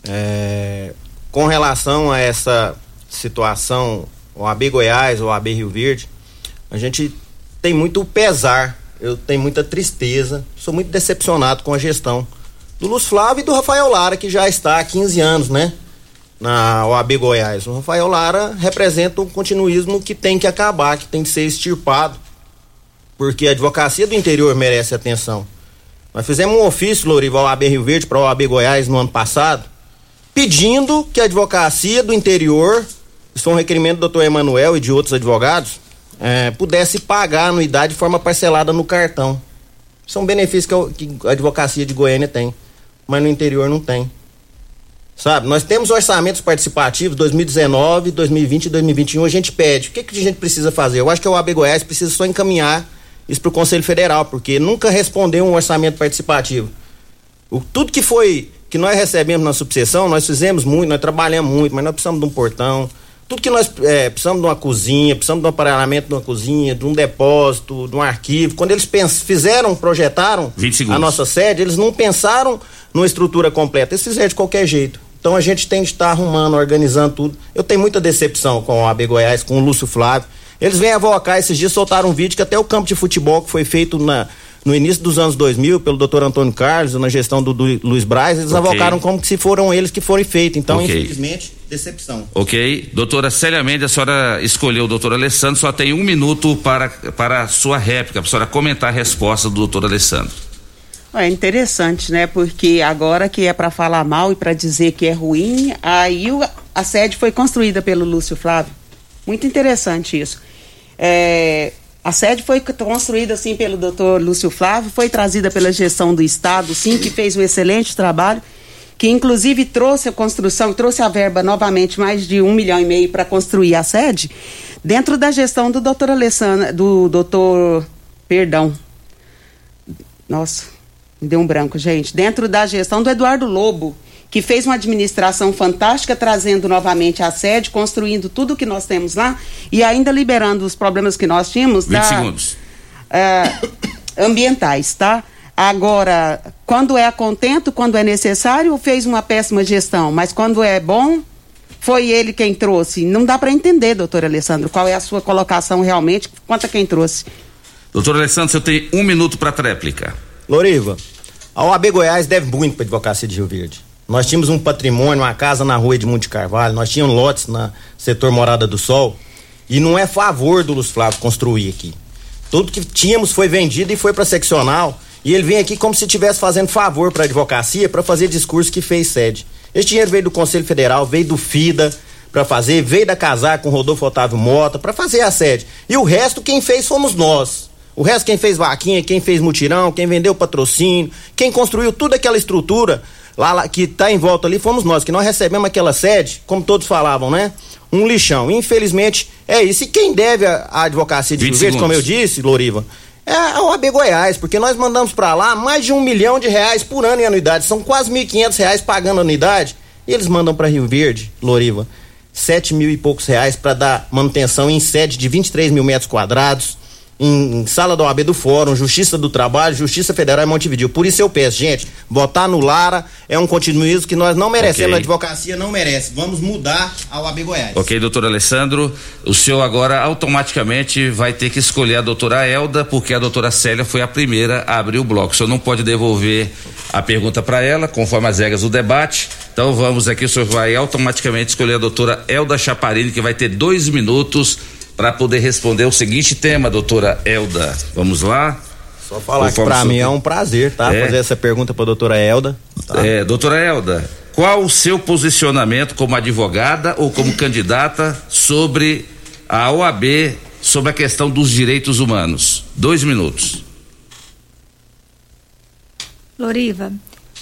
é, com relação a essa situação, o AB Goiás, o AB Rio Verde, a gente tem muito pesar, eu tenho muita tristeza, sou muito decepcionado com a gestão do Lúcio Flávio e do Rafael Lara, que já está há 15 anos, né? Na OAB Goiás. O Rafael Lara representa um continuismo que tem que acabar, que tem que ser extirpado, porque a advocacia do interior merece atenção. Nós fizemos um ofício, Lorival, AB Rio Verde, para o AB Goiás no ano passado, pedindo que a advocacia do interior, isso foi um requerimento do doutor Emanuel e de outros advogados, é, pudesse pagar a anuidade de forma parcelada no cartão. São é benefícios que a, que a advocacia de Goiânia tem, mas no interior não tem. Sabe, nós temos orçamentos participativos 2019, 2020 e 2021. A gente pede. O que, que a gente precisa fazer? Eu acho que o AB Goiás precisa só encaminhar isso para o Conselho Federal, porque nunca respondeu um orçamento participativo. O, tudo que foi, que nós recebemos na subseção, nós fizemos muito, nós trabalhamos muito, mas nós precisamos de um portão. Tudo que nós é, precisamos de uma cozinha, precisamos de um aparelhamento de uma cozinha, de um depósito, de um arquivo. Quando eles pens, fizeram, projetaram a nossa sede, eles não pensaram numa estrutura completa, eles fizeram de qualquer jeito. Então a gente tem que estar arrumando, organizando tudo. Eu tenho muita decepção com a AB Goiás, com o Lúcio Flávio. Eles vêm avocar esses dias, soltaram um vídeo que até o campo de futebol que foi feito na, no início dos anos 2000 pelo doutor Antônio Carlos, na gestão do, do Luiz Braz, eles okay. avocaram como se foram eles que foram feitos. Então, okay. infelizmente, decepção. Ok. Doutora Célia Mendes, a senhora escolheu o doutor Alessandro, só tem um minuto para, para a sua réplica, para a senhora comentar a resposta do doutor Alessandro. É interessante, né? Porque agora que é para falar mal e para dizer que é ruim, aí o, a sede foi construída pelo Lúcio Flávio. Muito interessante isso. É, a sede foi construída assim pelo doutor Lúcio Flávio, foi trazida pela gestão do Estado, sim, que fez um excelente trabalho, que inclusive trouxe a construção, trouxe a verba novamente, mais de um milhão e meio para construir a sede. Dentro da gestão do doutor Alessandro, do doutor, perdão, nossa, me deu um branco, gente. Dentro da gestão do Eduardo Lobo, que fez uma administração fantástica, trazendo novamente a sede, construindo tudo que nós temos lá e ainda liberando os problemas que nós tínhamos 20 da, segundos. é, ambientais, tá? Agora, quando é a contento, quando é necessário, fez uma péssima gestão, mas quando é bom, foi ele quem trouxe. Não dá para entender, doutor Alessandro, qual é a sua colocação realmente, quanto a quem trouxe. Doutor Alessandro, você tem um minuto para tréplica. Loriva, a OAB Goiás deve muito para a advocacia de Rio Verde. Nós tínhamos um patrimônio, uma casa na rua de Monte Carvalho, nós tínhamos lotes na setor Morada do Sol, e não é favor do Luz Flávio construir aqui. Tudo que tínhamos foi vendido e foi para seccional, e ele vem aqui como se estivesse fazendo favor para a advocacia para fazer discurso que fez sede. Esse dinheiro veio do Conselho Federal, veio do FIDA para fazer, veio da casar com Rodolfo Otávio Mota para fazer a sede. E o resto quem fez fomos nós. O resto quem fez vaquinha, quem fez mutirão, quem vendeu patrocínio, quem construiu toda aquela estrutura lá, lá que está em volta ali fomos nós, que nós recebemos aquela sede, como todos falavam, né? Um lixão. Infelizmente é isso. E quem deve a, a advocacia de 20 Rio Verde, como eu disse, Loriva, é a OAB Goiás, porque nós mandamos para lá mais de um milhão de reais por ano em anuidade. São quase 1.500 reais pagando anuidade. E eles mandam para Rio Verde, Loriva, sete mil e poucos reais para dar manutenção em sede de 23 mil metros quadrados, em, sala da OAB do Fórum, Justiça do Trabalho, Justiça Federal em Montevideo. Por isso eu peço, gente, votar no Lara é um continuismo que nós não merecemos, Ok. a advocacia não merece. Vamos mudar a OAB Goiás. Ok, doutor Alessandro, o senhor agora automaticamente vai ter que escolher a doutora Elda, porque a doutora Célia foi a primeira a abrir o bloco. O senhor não pode devolver a pergunta para ela, conforme as regras do debate. Então vamos aqui, o senhor vai automaticamente escolher a doutora Elda Chaparini, que vai ter dois minutos para poder responder o seguinte tema, doutora Elda. Vamos lá? Só falar que Conforme o senhor mim é um prazer, tá? É. Fazer essa pergunta pra doutora Elda. tá? É, doutora Elda, qual o seu posicionamento como advogada ou como candidata sobre a OAB, sobre a questão dos direitos humanos? Dois minutos. Loriva,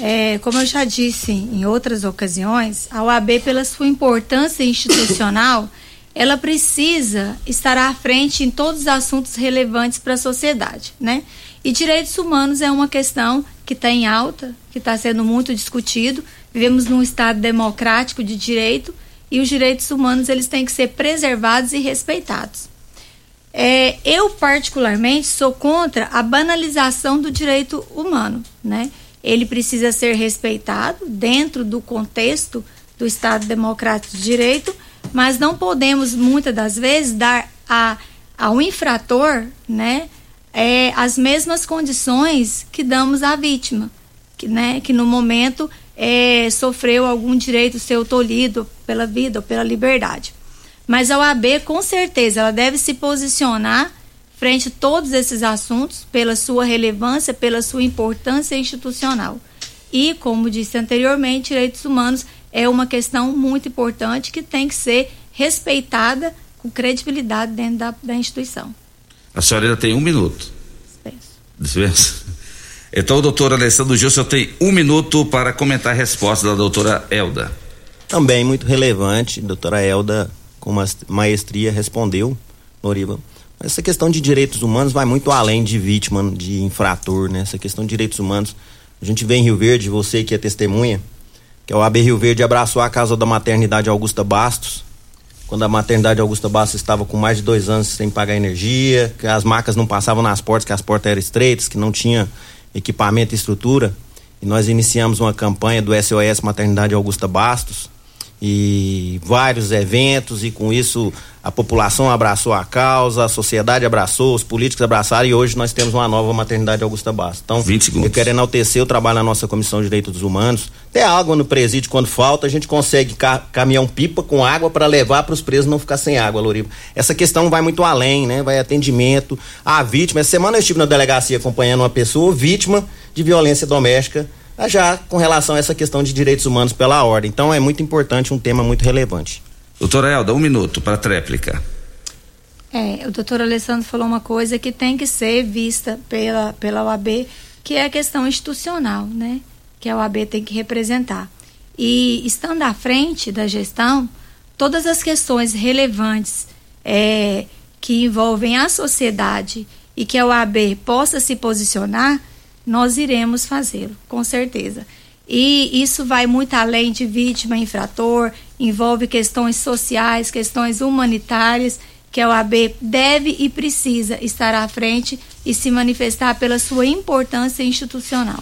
é, como eu já disse em outras ocasiões, a OAB, pela sua importância institucional, ela precisa estar à frente em todos os assuntos relevantes para a sociedade, né? E direitos humanos é uma questão que está em alta, que está sendo muito discutido. Vivemos num estado democrático de direito e os direitos humanos eles têm que ser preservados e respeitados. É, eu, particularmente, sou contra a banalização do direito humano. Né? Ele precisa ser respeitado dentro do contexto do Estado Democrático de Direito, mas não podemos, muitas das vezes, dar a, ao infrator né, é, as mesmas condições que damos à vítima, que, né, que no momento é, sofreu algum direito seu tolhido pela vida ou pela liberdade. Mas a OAB, com certeza, ela deve se posicionar frente a todos esses assuntos pela sua relevância, pela sua importância institucional. E, como disse anteriormente, direitos humanos é uma questão muito importante que tem que ser respeitada com credibilidade dentro da, da instituição. A senhora ainda tem um minuto. Dispenso. Então, o doutor Alessandro Gilson tem um minuto para comentar a resposta da doutora Elda. Também muito relevante, doutora Elda, com maestria, respondeu, Loriva. Essa questão de direitos humanos vai muito além de vítima, de infrator, né? Essa questão de direitos humanos. A gente vê em Rio Verde, você que é testemunha, que a OAB Rio Verde abraçou a casa da maternidade Augusta Bastos, quando a maternidade Augusta Bastos estava com mais de dois anos sem pagar energia, que as macas não passavam nas portas, que as portas eram estreitas, que não tinha equipamento e estrutura. E nós iniciamos uma campanha do SOS Maternidade Augusta Bastos e vários eventos e com isso a população abraçou a causa, a sociedade abraçou, os políticos abraçaram e hoje nós temos uma nova maternidade Augusta Bastos. Então, 20 segundos. eu quero enaltecer o trabalho da nossa Comissão de Direitos Humanos. Até água no presídio quando falta, a gente consegue ca caminhão pipa com água para levar para os presos não ficar sem água, Loriva. Essa questão vai muito além, né? Vai atendimento à vítima. Essa semana eu estive na delegacia acompanhando uma pessoa vítima de violência doméstica já com relação a essa questão de direitos humanos pela ordem. Então é muito importante, um tema muito relevante. Doutora Elda, um minuto para a tréplica. É, o doutor Alessandro falou uma coisa que tem que ser vista pela, pela OAB, que é a questão institucional, né? Que a OAB tem que representar. E estando à frente da gestão, todas as questões relevantes é, que envolvem a sociedade e que a OAB possa se posicionar, nós iremos fazê-lo, com certeza. E isso vai muito além de vítima, infrator, envolve questões sociais, questões humanitárias, que a OAB deve e precisa estar à frente e se manifestar pela sua importância institucional.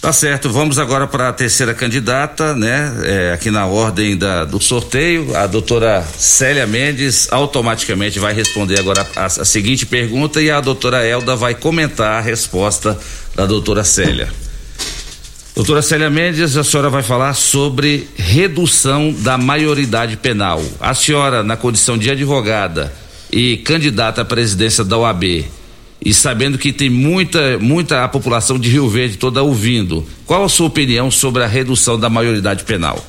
Tá certo, vamos agora para a terceira candidata, né? É, aqui na ordem da, do sorteio, a doutora Célia Mendes automaticamente vai responder agora a, a seguinte pergunta e a doutora Elda vai comentar a resposta da doutora Célia. Doutora Célia Mendes, a senhora vai falar sobre redução da maioridade penal. A senhora, na condição de advogada e candidata à presidência da OAB, e sabendo que tem muita, muita a população de Rio Verde toda ouvindo, qual a sua opinião sobre a redução da maioridade penal?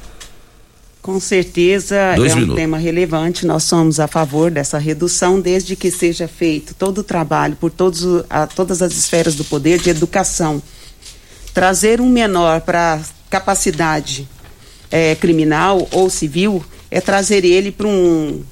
Com certeza Dois é minutos. um tema relevante. Nós somos a favor dessa redução, desde que seja feito todo o trabalho por todos, a, todas as esferas do poder de educação. Trazer um menor para capacidade eh, criminal ou civil é trazer ele para um,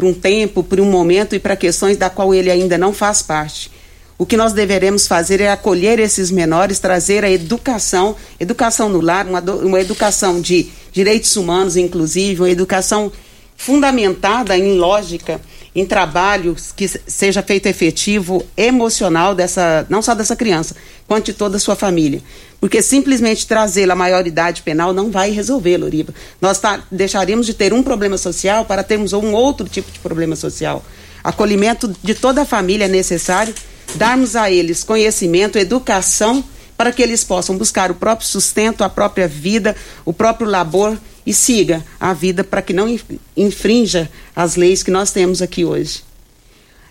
para um tempo, para um momento e para questões da qual ele ainda não faz parte. O que nós deveremos fazer é acolher esses menores, trazer a educação, educação no lar, uma, uma educação de direitos humanos, inclusive, uma educação fundamentada em lógica, em trabalho que se- seja feito efetivo, emocional dessa, não só dessa criança, quanto de toda a sua família. Porque simplesmente trazê-la à maioridade penal não vai resolver, Loriva. Nós tá, deixaríamos de ter um problema social para termos um outro tipo de problema social. Acolhimento de toda a família é necessário, darmos a eles conhecimento, educação, para que eles possam buscar o próprio sustento, a própria vida, o próprio labor e siga a vida para que não inf- infrinja as leis que nós temos aqui hoje.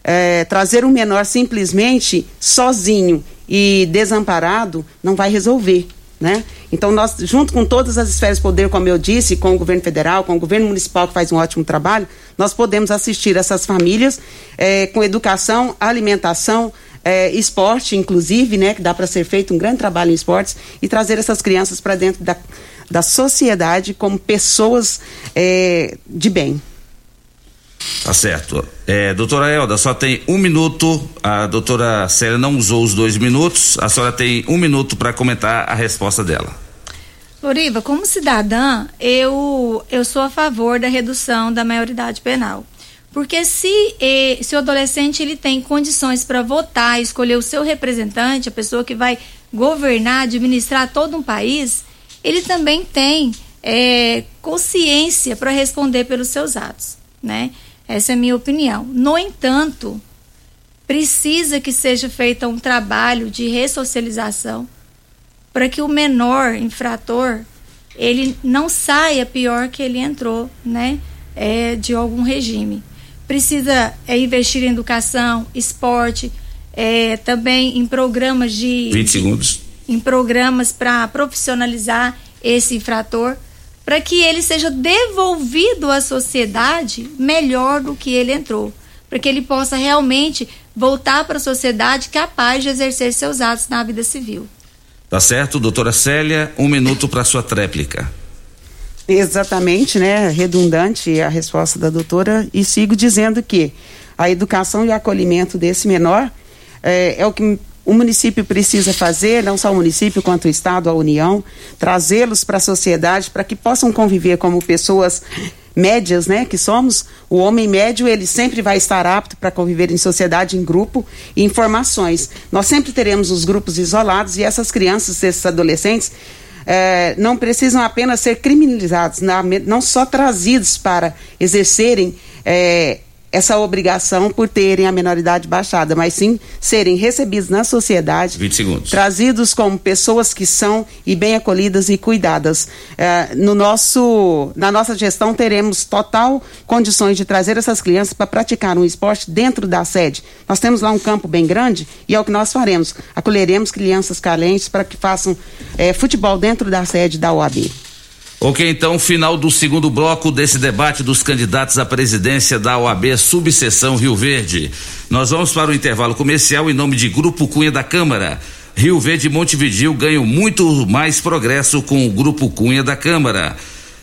É, trazer um menor simplesmente sozinho e desamparado não vai resolver. Né? Então, nós, junto com todas as esferas de poder, como eu disse, com o governo federal, com o governo municipal, que faz um ótimo trabalho, nós podemos assistir essas famílias é, com educação, alimentação, é, esporte, inclusive, né, que dá para ser feito um grande trabalho em esportes, e trazer essas crianças para dentro da, da sociedade como pessoas é, de bem. Tá certo. É, doutora Elda, só tem um minuto. A doutora Célia não usou os dois minutos. A senhora tem um minuto para comentar a resposta dela. Loriva, como cidadã, eu, eu sou a favor da redução da maioridade penal. Porque se, eh, se o adolescente ele tem condições para votar, escolher o seu representante, a pessoa que vai governar, administrar todo um país, ele também tem eh, consciência para responder pelos seus atos, né? Essa é a minha opinião. No entanto, precisa que seja feito um trabalho de ressocialização para que o menor infrator ele não saia pior que ele entrou, né, é, de algum regime. Precisa é, investir em educação, esporte, é, também em programas de 20 segundos. em programas para profissionalizar esse infrator, para que ele seja devolvido à sociedade melhor do que ele entrou, para que ele possa realmente voltar para a sociedade capaz de exercer seus atos na vida civil. Tá certo, doutora Célia? Um minuto para sua tréplica. Exatamente, né? Redundante a resposta da doutora e sigo dizendo que a educação e o acolhimento desse menor é, é o que o município precisa fazer, não só o município quanto o estado, a União, trazê-los para a sociedade para que possam conviver como pessoas médias, né, que somos. O homem médio ele sempre vai estar apto para conviver em sociedade, em grupo e em formações. Nós sempre teremos os grupos isolados e essas crianças, esses adolescentes eh, não precisam apenas ser criminalizados, na- não só trazidos para exercerem eh, essa obrigação por terem a menoridade baixada, mas sim serem recebidos na sociedade, 20 segundos. trazidos como pessoas que são e bem acolhidas e cuidadas. Eh, no nosso, na nossa gestão teremos total condições de trazer essas crianças para praticar um esporte dentro da sede. Nós temos lá um campo bem grande e é o que nós faremos. Acolheremos crianças carentes para que façam eh, futebol dentro da sede da OAB. Ok, então, final do segundo bloco desse debate dos candidatos à presidência da OAB Subseção Rio Verde. Nós vamos para o intervalo comercial em nome de Grupo Cunha da Câmara. Rio Verde e Montevidil ganham muito mais progresso com o Grupo Cunha da Câmara.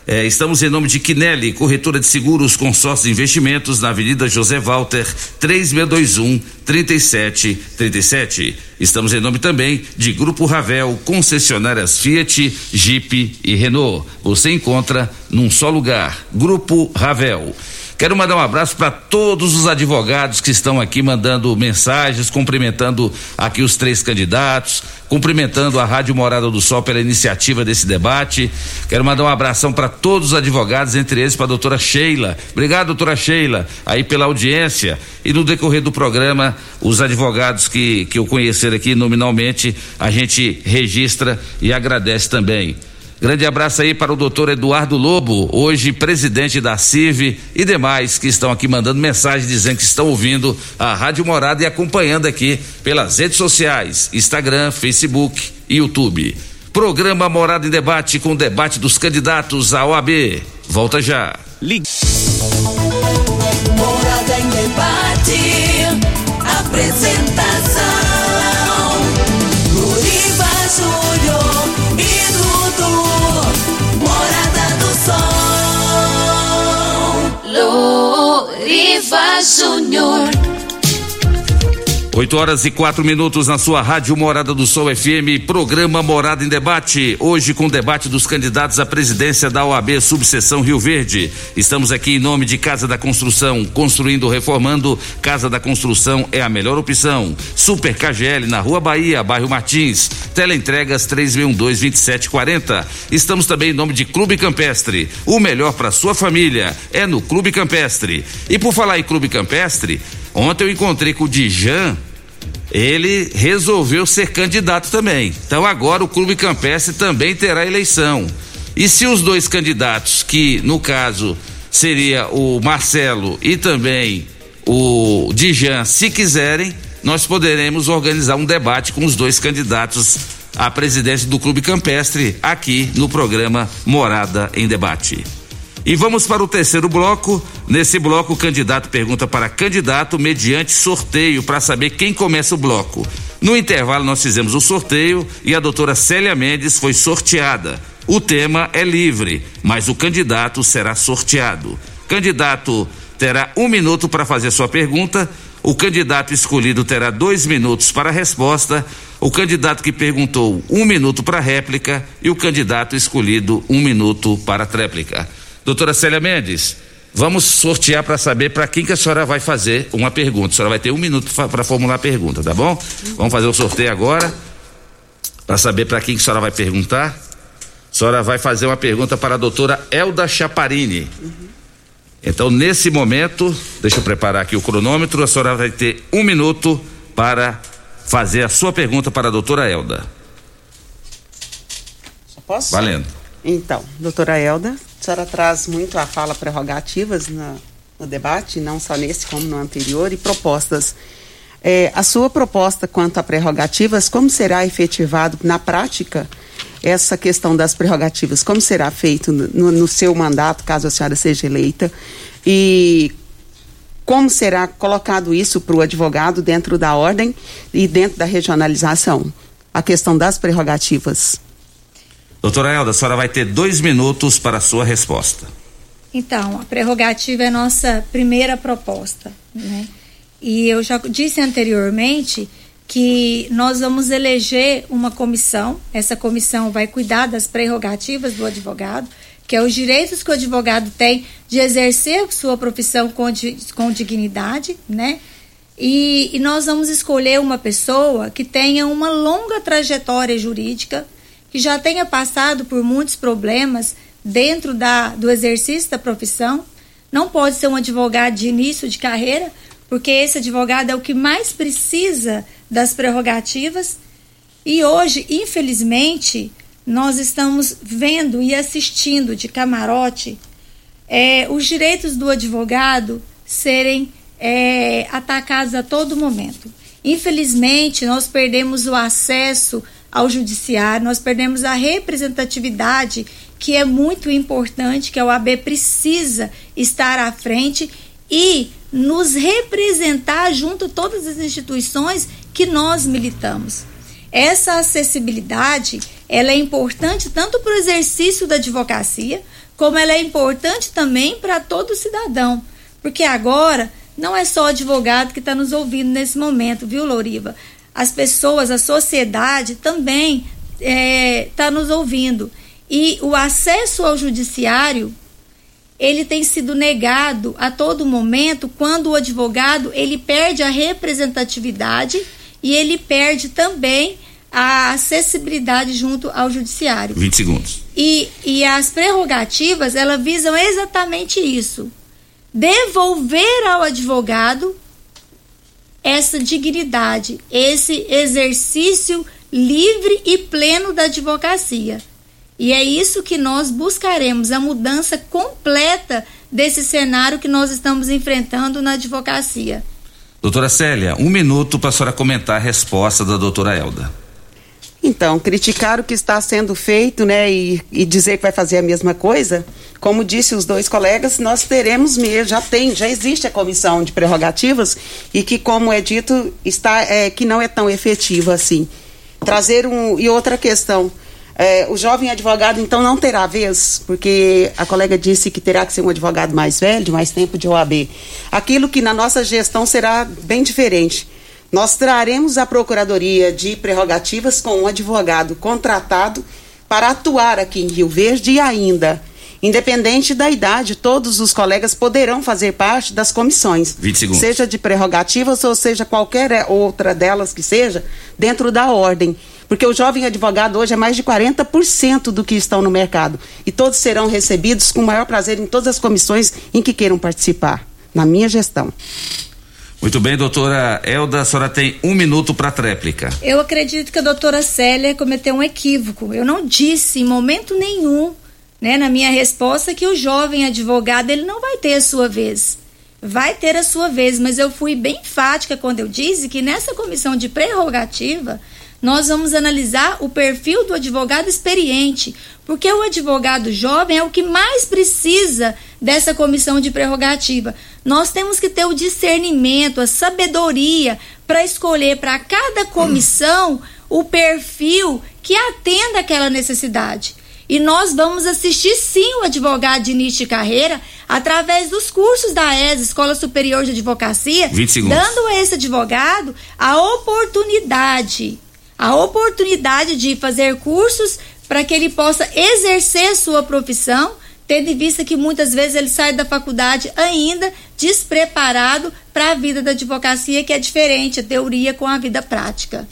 É, estamos em nome de Quinelli, corretora de seguros, consórcio de investimentos, na Avenida José Walter, 3621 3737. Estamos em nome também de Grupo Ravel, concessionárias Fiat, Jeep e Renault. Você encontra num só lugar. Grupo Ravel. Quero mandar um abraço para todos os advogados que estão aqui mandando mensagens, cumprimentando aqui os três candidatos, cumprimentando a Rádio Morada do Sol pela iniciativa desse debate. Quero mandar um abração para todos os advogados, entre eles para a doutora Sheila. Obrigado, doutora Sheila, aí pela audiência. E no decorrer do programa, os advogados que, que eu conhecer aqui nominalmente, a gente registra e agradece também. Grande abraço aí para o doutor Eduardo Lobo, hoje presidente da CIV e demais que estão aqui mandando mensagem dizendo que estão ouvindo a Rádio Morada e acompanhando aqui pelas redes sociais, Instagram, Facebook e YouTube. Programa Morada em Debate com o debate dos candidatos à OAB. Volta já. Ligue. Morada em Debate. Apresentação. Luriva Júnior Dudu. Morada do Sol. Luriva Júnior. 8 horas e quatro minutos na sua rádio Morada do Sol FM, programa Morada em Debate. Hoje com o debate dos candidatos à presidência da OAB Subseção Rio Verde. Estamos aqui em nome de Casa da Construção, construindo, reformando. Casa da Construção é a melhor opção. Super KGL na Rua Bahia, bairro Martins. Teleentregas 3612-2740. Estamos também em nome de Clube Campestre. O melhor para sua família é no Clube Campestre. E por falar em Clube Campestre, ontem eu encontrei com o Dijan ele resolveu ser candidato também. Então agora o Clube Campestre também terá eleição. E se os dois candidatos, que no caso seria o Marcelo e também o Dijan, se quiserem, nós poderemos organizar um debate com os dois candidatos à presidência do Clube Campestre aqui no programa Morada em Debate. E vamos para o terceiro bloco. Nesse bloco, o candidato pergunta para candidato mediante sorteio para saber quem começa o bloco. No intervalo, nós fizemos o sorteio e a doutora Célia Mendes foi sorteada. O tema é livre, mas o candidato será sorteado. Candidato terá um minuto para fazer sua pergunta. O candidato escolhido terá dois minutos para a resposta. O candidato que perguntou, um minuto para réplica. E o candidato escolhido, um minuto para a tréplica. Doutora Célia Mendes, vamos sortear para saber para quem que a senhora vai fazer uma pergunta. A senhora vai ter um minuto para formular a pergunta, tá bom? Vamos fazer o sorteio agora para saber para quem que a senhora vai perguntar. A senhora vai fazer uma pergunta para a doutora Elda Chaparini. Então, nesse momento, deixa eu preparar aqui o cronômetro, a senhora vai ter um minuto para fazer a sua pergunta para a doutora Elda. Posso? Valendo. Então, doutora Elda, senhora traz muito a fala prerrogativas no debate, não só nesse como no anterior, e propostas. É, a sua proposta quanto a prerrogativas, como será efetivado na prática essa questão das prerrogativas? Como será feito no, no seu mandato, caso a senhora seja eleita? E como será colocado isso para o advogado dentro da ordem e dentro da regionalização? A questão das prerrogativas. Doutora Elda, a senhora vai ter dois minutos para a sua resposta. Então, a prerrogativa é a nossa primeira proposta, né? E eu já disse anteriormente que nós vamos eleger uma comissão. Essa comissão vai cuidar das prerrogativas do advogado, que é os direitos que o advogado tem de exercer sua profissão com, com dignidade, né? E, e nós vamos escolher uma pessoa que tenha uma longa trajetória jurídica, que já tenha passado por muitos problemas dentro da, do exercício da profissão. Não pode ser um advogado de início de carreira, porque esse advogado é o que mais precisa das prerrogativas. E hoje, infelizmente, nós estamos vendo e assistindo de camarote é, os direitos do advogado serem é, atacados a todo momento. Infelizmente, nós perdemos o acesso ao judiciário, nós perdemos a representatividade, que é muito importante, que a OAB precisa estar à frente e nos representar junto a todas as instituições que nós militamos. Essa acessibilidade ela é importante tanto para o exercício da advocacia, como ela é importante também para todo cidadão. Porque agora não é só advogado que está nos ouvindo nesse momento, viu, Louriva? As pessoas, a sociedade também está é, tá nos ouvindo. E o acesso ao judiciário ele tem sido negado a todo momento quando o advogado ele perde a representatividade e ele perde também a acessibilidade junto ao judiciário. 20 segundos. E, e as prerrogativas, elas visam exatamente isso. Devolver ao advogado essa dignidade, esse exercício livre e pleno da advocacia. E é isso que nós buscaremos, a mudança completa desse cenário que nós estamos enfrentando na advocacia. Doutora Célia, um minuto para a senhora comentar a resposta da doutora Elda. Então, criticar o que está sendo feito, né, e, e, dizer que vai fazer a mesma coisa, como disse os dois colegas, nós teremos mesmo, já tem, já existe a comissão de prerrogativas e que, como é dito, está, é, que não é tão efetiva assim. Trazer um e outra questão, é, o jovem advogado, então, não terá vez, porque a colega disse que terá que ser um advogado mais velho, mais tempo de OAB. Aquilo que na nossa gestão será bem diferente. Nós traremos a Procuradoria de Prerrogativas com um advogado contratado para atuar aqui em Rio Verde e ainda, independente da idade, todos os colegas poderão fazer parte das comissões. 20 segundos. Seja de prerrogativas ou seja qualquer outra delas que seja, dentro da ordem. Porque o jovem advogado hoje é mais de 40% do que estão no mercado. E todos serão recebidos com o maior prazer em todas as comissões em que queiram participar, na minha gestão. Muito bem, doutora Elda, a senhora tem um minuto para tréplica. Eu acredito que a doutora Célia cometeu um equívoco. Eu não disse em momento nenhum, né, na minha resposta, que o jovem advogado ele não vai ter a sua vez. Vai ter a sua vez, mas eu fui bem enfática quando eu disse que nessa comissão de prerrogativa nós vamos analisar o perfil do advogado experiente, porque o advogado jovem é o que mais precisa dessa comissão de prerrogativa. Nós temos que ter o discernimento, a sabedoria para escolher para cada comissão o perfil que atenda aquela necessidade. E nós vamos assistir sim o advogado de início de carreira através dos cursos da ES, Escola Superior de Advocacia, dando a esse advogado a oportunidade a oportunidade de fazer cursos para que ele possa exercer sua profissão, tendo em vista que muitas vezes ele sai da faculdade ainda despreparado para a vida da advocacia, que é diferente a teoria com a vida prática.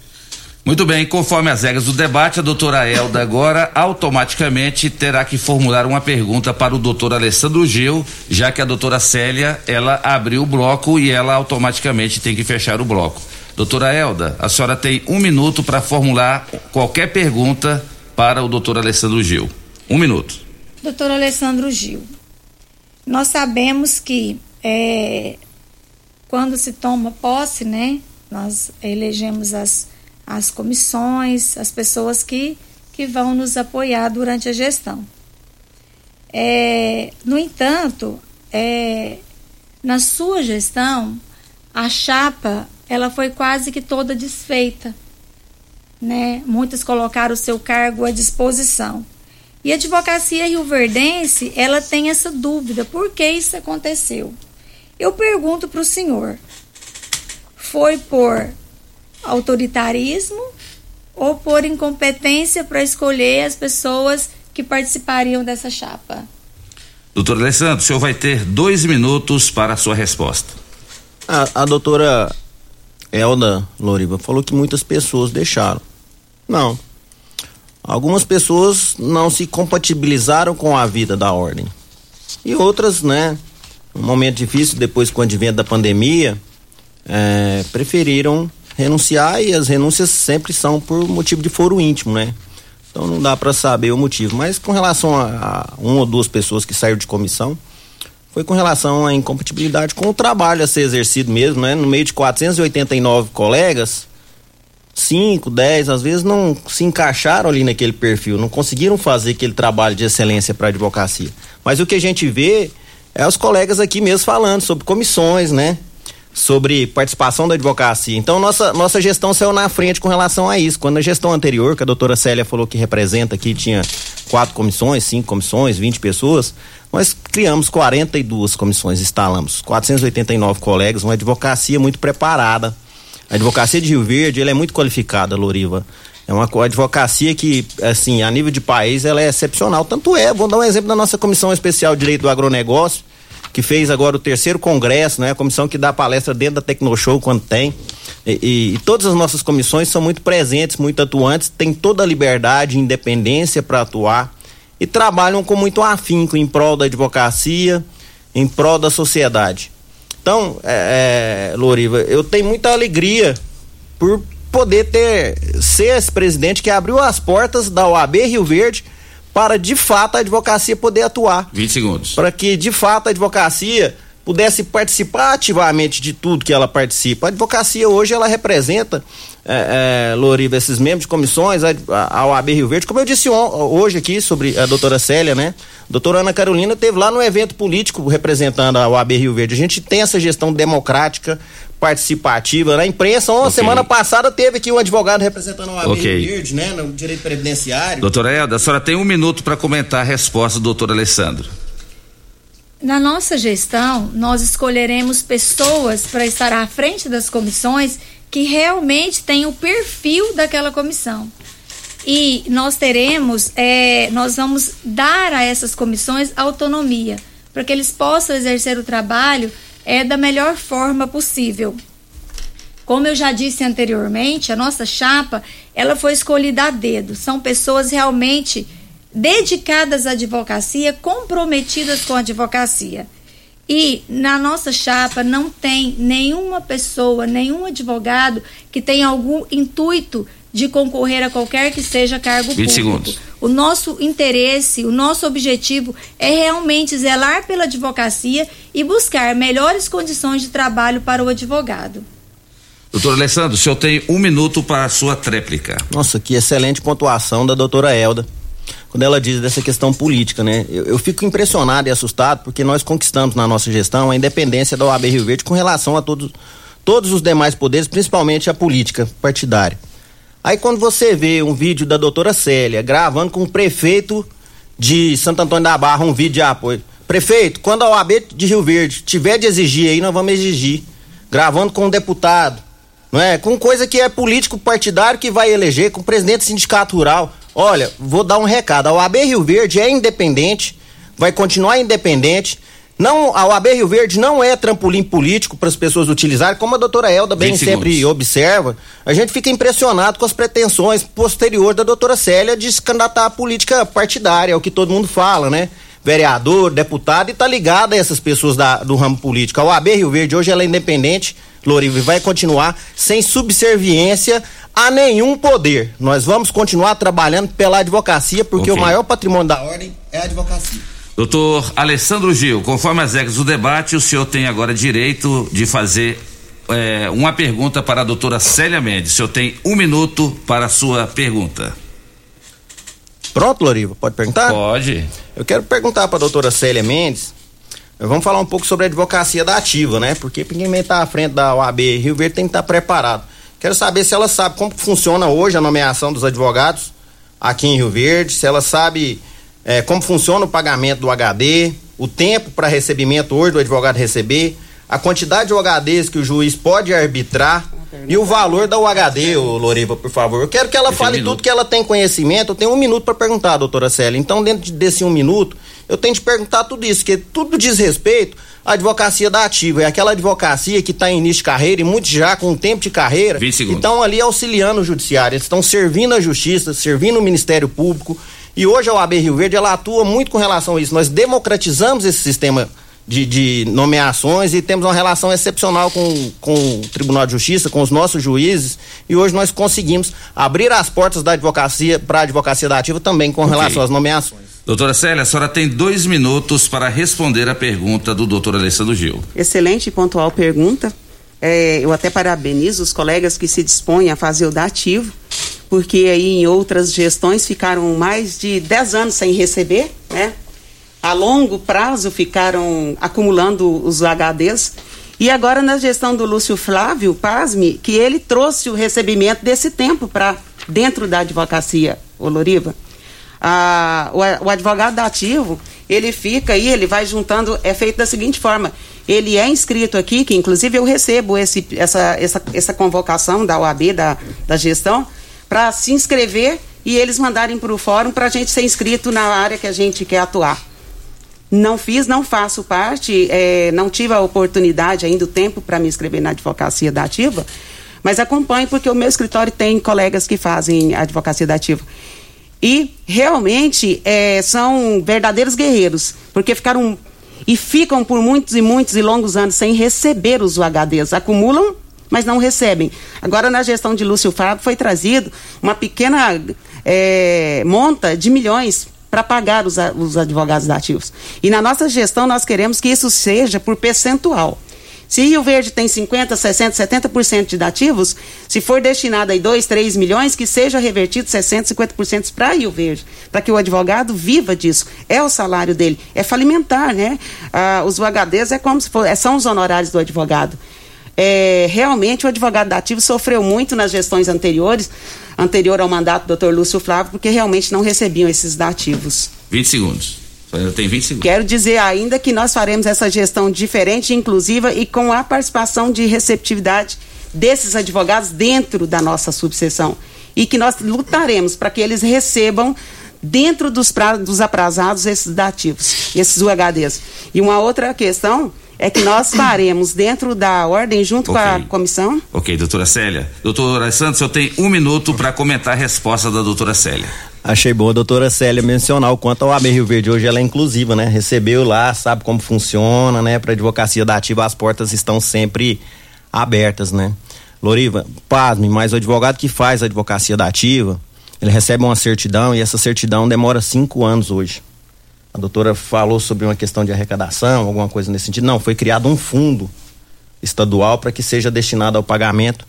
Muito bem, conforme as regras do debate, a doutora Elda agora automaticamente terá que formular uma pergunta para o doutor Alessandro Gil, já que a doutora Célia, ela abriu o bloco e ela automaticamente tem que fechar o bloco. Doutora Elda, a senhora tem um minuto para formular qualquer pergunta para o doutor Alessandro Gil. Um minuto. Doutor Alessandro Gil, nós sabemos que é, quando se toma posse, né, nós elegemos as, as comissões, as pessoas que, que vão nos apoiar durante a gestão. É, no entanto, é, na sua gestão, a chapa ela foi quase que toda desfeita. Né? Muitos colocaram o seu cargo à disposição. E a advocacia rioverdense, ela tem essa dúvida, por que isso aconteceu? Eu pergunto para o senhor, foi por autoritarismo ou por incompetência para escolher as pessoas que participariam dessa chapa? Doutor Alessandro, o senhor vai ter dois minutos para a sua resposta. A, a doutora Elda Loriva falou que muitas pessoas deixaram. Não. Algumas pessoas não se compatibilizaram com a vida da ordem. E outras, né, um momento difícil, depois com o advento da pandemia, é, preferiram renunciar e as renúncias sempre são por motivo de foro íntimo, né? Então não dá para saber o motivo. Mas com relação a, a uma ou duas pessoas que saíram de comissão, foi com relação à incompatibilidade com o trabalho a ser exercido mesmo, né? No meio de 489 colegas, 5, 10, às vezes não se encaixaram ali naquele perfil, não conseguiram fazer aquele trabalho de excelência para a advocacia. Mas o que a gente vê é os colegas aqui mesmo falando sobre comissões, né? sobre participação da advocacia. Então, nossa, nossa gestão saiu na frente com relação a isso. Quando a gestão anterior, que a doutora Célia falou que representa aqui, tinha quatro comissões, cinco comissões, 20 pessoas, nós criamos 42 comissões, instalamos 489 colegas, uma advocacia muito preparada. A advocacia de Rio Verde, ela é muito qualificada, Loriva. É uma advocacia que, assim, a nível de país, ela é excepcional. Tanto é, vou dar um exemplo da nossa Comissão Especial de Direito do Agronegócio, que fez agora o terceiro congresso, né? A comissão que dá palestra dentro da Tecnoshow quando tem. E, e, e todas as nossas comissões são muito presentes, muito atuantes, têm toda a liberdade e independência para atuar e trabalham com muito afinco em prol da advocacia, em prol da sociedade. Então, é, é, Loriva, eu tenho muita alegria por poder ter ser esse presidente que abriu as portas da OAB Rio Verde para de fato a advocacia poder atuar. 20 segundos. Para que de fato a advocacia pudesse participar ativamente de tudo que ela participa. A advocacia hoje ela representa, é, é, Loriva, esses membros de comissões, a, a OAB Rio Verde, como eu disse hoje aqui sobre a doutora Célia, né? A doutora Ana Carolina teve lá no evento político representando a OAB Rio Verde. A gente tem essa gestão democrática, participativa. Na imprensa, uma okay. semana passada teve aqui um advogado representando a OAB okay. Rio Verde, né? No direito previdenciário. Doutora Elda, a senhora tem um minuto para comentar a resposta do doutor Alessandro. Na nossa gestão, nós escolheremos pessoas para estar à frente das comissões que realmente têm o perfil daquela comissão. E nós teremos, é, nós vamos dar a essas comissões autonomia, para que eles possam exercer o trabalho é, da melhor forma possível. Como eu já disse anteriormente, a nossa chapa, ela foi escolhida a dedo. São pessoas realmente dedicadas à advocacia, comprometidas com a advocacia. E na nossa chapa não tem nenhuma pessoa, nenhum advogado que tenha algum intuito de concorrer a qualquer que seja cargo 20 público. Segundos. O nosso interesse, o nosso objetivo é realmente zelar pela advocacia e buscar melhores condições de trabalho para o advogado. Doutor Alessandro, o senhor tem um minuto para a sua tréplica. Nossa, que excelente pontuação da doutora Elda quando ela diz dessa questão política, né? Eu, eu, fico impressionado e assustado porque nós conquistamos na nossa gestão a independência da OAB Rio Verde com relação a todos, todos os demais poderes, principalmente a política partidária. Aí quando você vê um vídeo da doutora Célia gravando com o prefeito de Santo Antônio da Barra um vídeo de apoio. Prefeito, quando a OAB de Rio Verde tiver de exigir aí, nós vamos exigir. Gravando com um deputado, não é? Com coisa que é político partidário que vai eleger, com presidente do sindicato rural. Olha, vou dar um recado. A OAB Rio Verde é independente, vai continuar independente. Não, a OAB Rio Verde não é trampolim político para as pessoas utilizarem, como a doutora Elda bem sempre observa. A gente fica impressionado com as pretensões posteriores da doutora Célia de se candidatar à política partidária, é o que todo mundo fala, né? Vereador, deputado, e tá ligada a essas pessoas da, do ramo político. A OAB Rio Verde hoje ela é independente, Loriva, e vai continuar sem subserviência a nenhum poder. Nós vamos continuar trabalhando pela advocacia, porque okay. o maior patrimônio da ordem é a advocacia. Doutor Alessandro Gil, conforme as regras do debate, o senhor tem agora direito de fazer é, uma pergunta para a doutora Célia Mendes. O senhor tem um minuto para a sua pergunta. Pronto, Loriva, pode perguntar? Pode. Eu quero perguntar para a doutora Célia Mendes. Vamos falar um pouco sobre a advocacia da ativa, né? Porque quem está à frente da OAB Rio Verde tem que estar tá preparado. Quero saber se ela sabe como funciona hoje a nomeação dos advogados aqui em Rio Verde, se ela sabe é, como funciona o pagamento do HD, o tempo para recebimento hoje do advogado receber, a quantidade de UHDs que o juiz pode arbitrar e o valor da UHD, ô Loriva, por favor. Eu quero que ela fale tudo que ela tem conhecimento. Eu tenho um minuto para perguntar, doutora Célia. Então, dentro desse um minuto, eu tenho de perguntar tudo isso, que tudo diz respeito à advocacia da ativa. É aquela advocacia que está em início de carreira e muitos já com tempo de carreira estão ali auxiliando o judiciário. Eles estão servindo a justiça, servindo o Ministério Público. E hoje a OAB Rio Verde ela atua muito com relação a isso. Nós democratizamos esse sistema de, de, nomeações e temos uma relação excepcional com, com o Tribunal de Justiça, com os nossos juízes, e hoje nós conseguimos abrir as portas da advocacia para a advocacia da ativa também com okay. relação às nomeações. Doutora Célia, a senhora tem dois minutos para responder a pergunta do doutor Alessandro Gil. Excelente e pontual pergunta. É, eu até parabenizo os colegas que se dispõem a fazer o dativo, porque aí em outras gestões ficaram mais de 10 anos sem receber, né? A longo prazo ficaram acumulando os HDs E agora na gestão do Lúcio Flávio, pasme, que ele trouxe o recebimento desse tempo para dentro da advocacia, Oloriva. Ah, o, o advogado ativo, ele fica aí, ele vai juntando, é feito da seguinte forma, ele é inscrito aqui, que inclusive eu recebo esse, essa, essa, essa convocação da OAB, da, da gestão, para se inscrever e eles mandarem para o fórum para a gente ser inscrito na área que a gente quer atuar. Não fiz, não faço parte, é, não tive a oportunidade ainda, o tempo para me inscrever na advocacia da ativa, mas acompanho porque o meu escritório tem colegas que fazem advocacia da ativa. E realmente é, são verdadeiros guerreiros, porque ficaram e ficam por muitos e muitos e longos anos sem receber os UHDs. Acumulam, mas não recebem. Agora, na gestão de Lúcio Fábio, foi trazido uma pequena é, monta de milhões para pagar os, os advogados ativos. E na nossa gestão, nós queremos que isso seja por percentual. Se Rio Verde tem 50, 60, 70% de dativos, se for destinado aí 2, 3 milhões, que seja revertido 60, 50% para Rio Verde, para que o advogado viva disso. É o salário dele, é falimentar, né? Ah, os UHDs é como se for, é, são os honorários do advogado. É, realmente o advogado dativo sofreu muito nas gestões anteriores, anterior ao mandato do Dr. Lúcio Flávio, porque realmente não recebiam esses dativos. 20 segundos. Tem 20 segundos. Quero dizer ainda que nós faremos essa gestão diferente, inclusiva e com a participação de receptividade desses advogados dentro da nossa subseção. E que nós lutaremos para que eles recebam dentro dos, pra, dos aprazados esses dativos, esses UHDs. E uma outra questão é que nós faremos dentro da ordem, junto okay. com a comissão. Ok, doutora Célia. Doutora Santos, eu tenho um minuto para comentar a resposta da doutora Célia. Achei boa a doutora Célia mencionar o quanto a OAB Rio Verde hoje ela é inclusiva, né? Recebeu lá, sabe como funciona, né? Para advocacia da ativa as portas estão sempre abertas, né? Loriva, pasme, mas o advogado que faz a advocacia da ativa, ele recebe uma certidão e essa certidão demora cinco anos hoje. A doutora falou sobre uma questão de arrecadação, alguma coisa nesse sentido. Não, foi criado um fundo estadual para que seja destinado ao pagamento,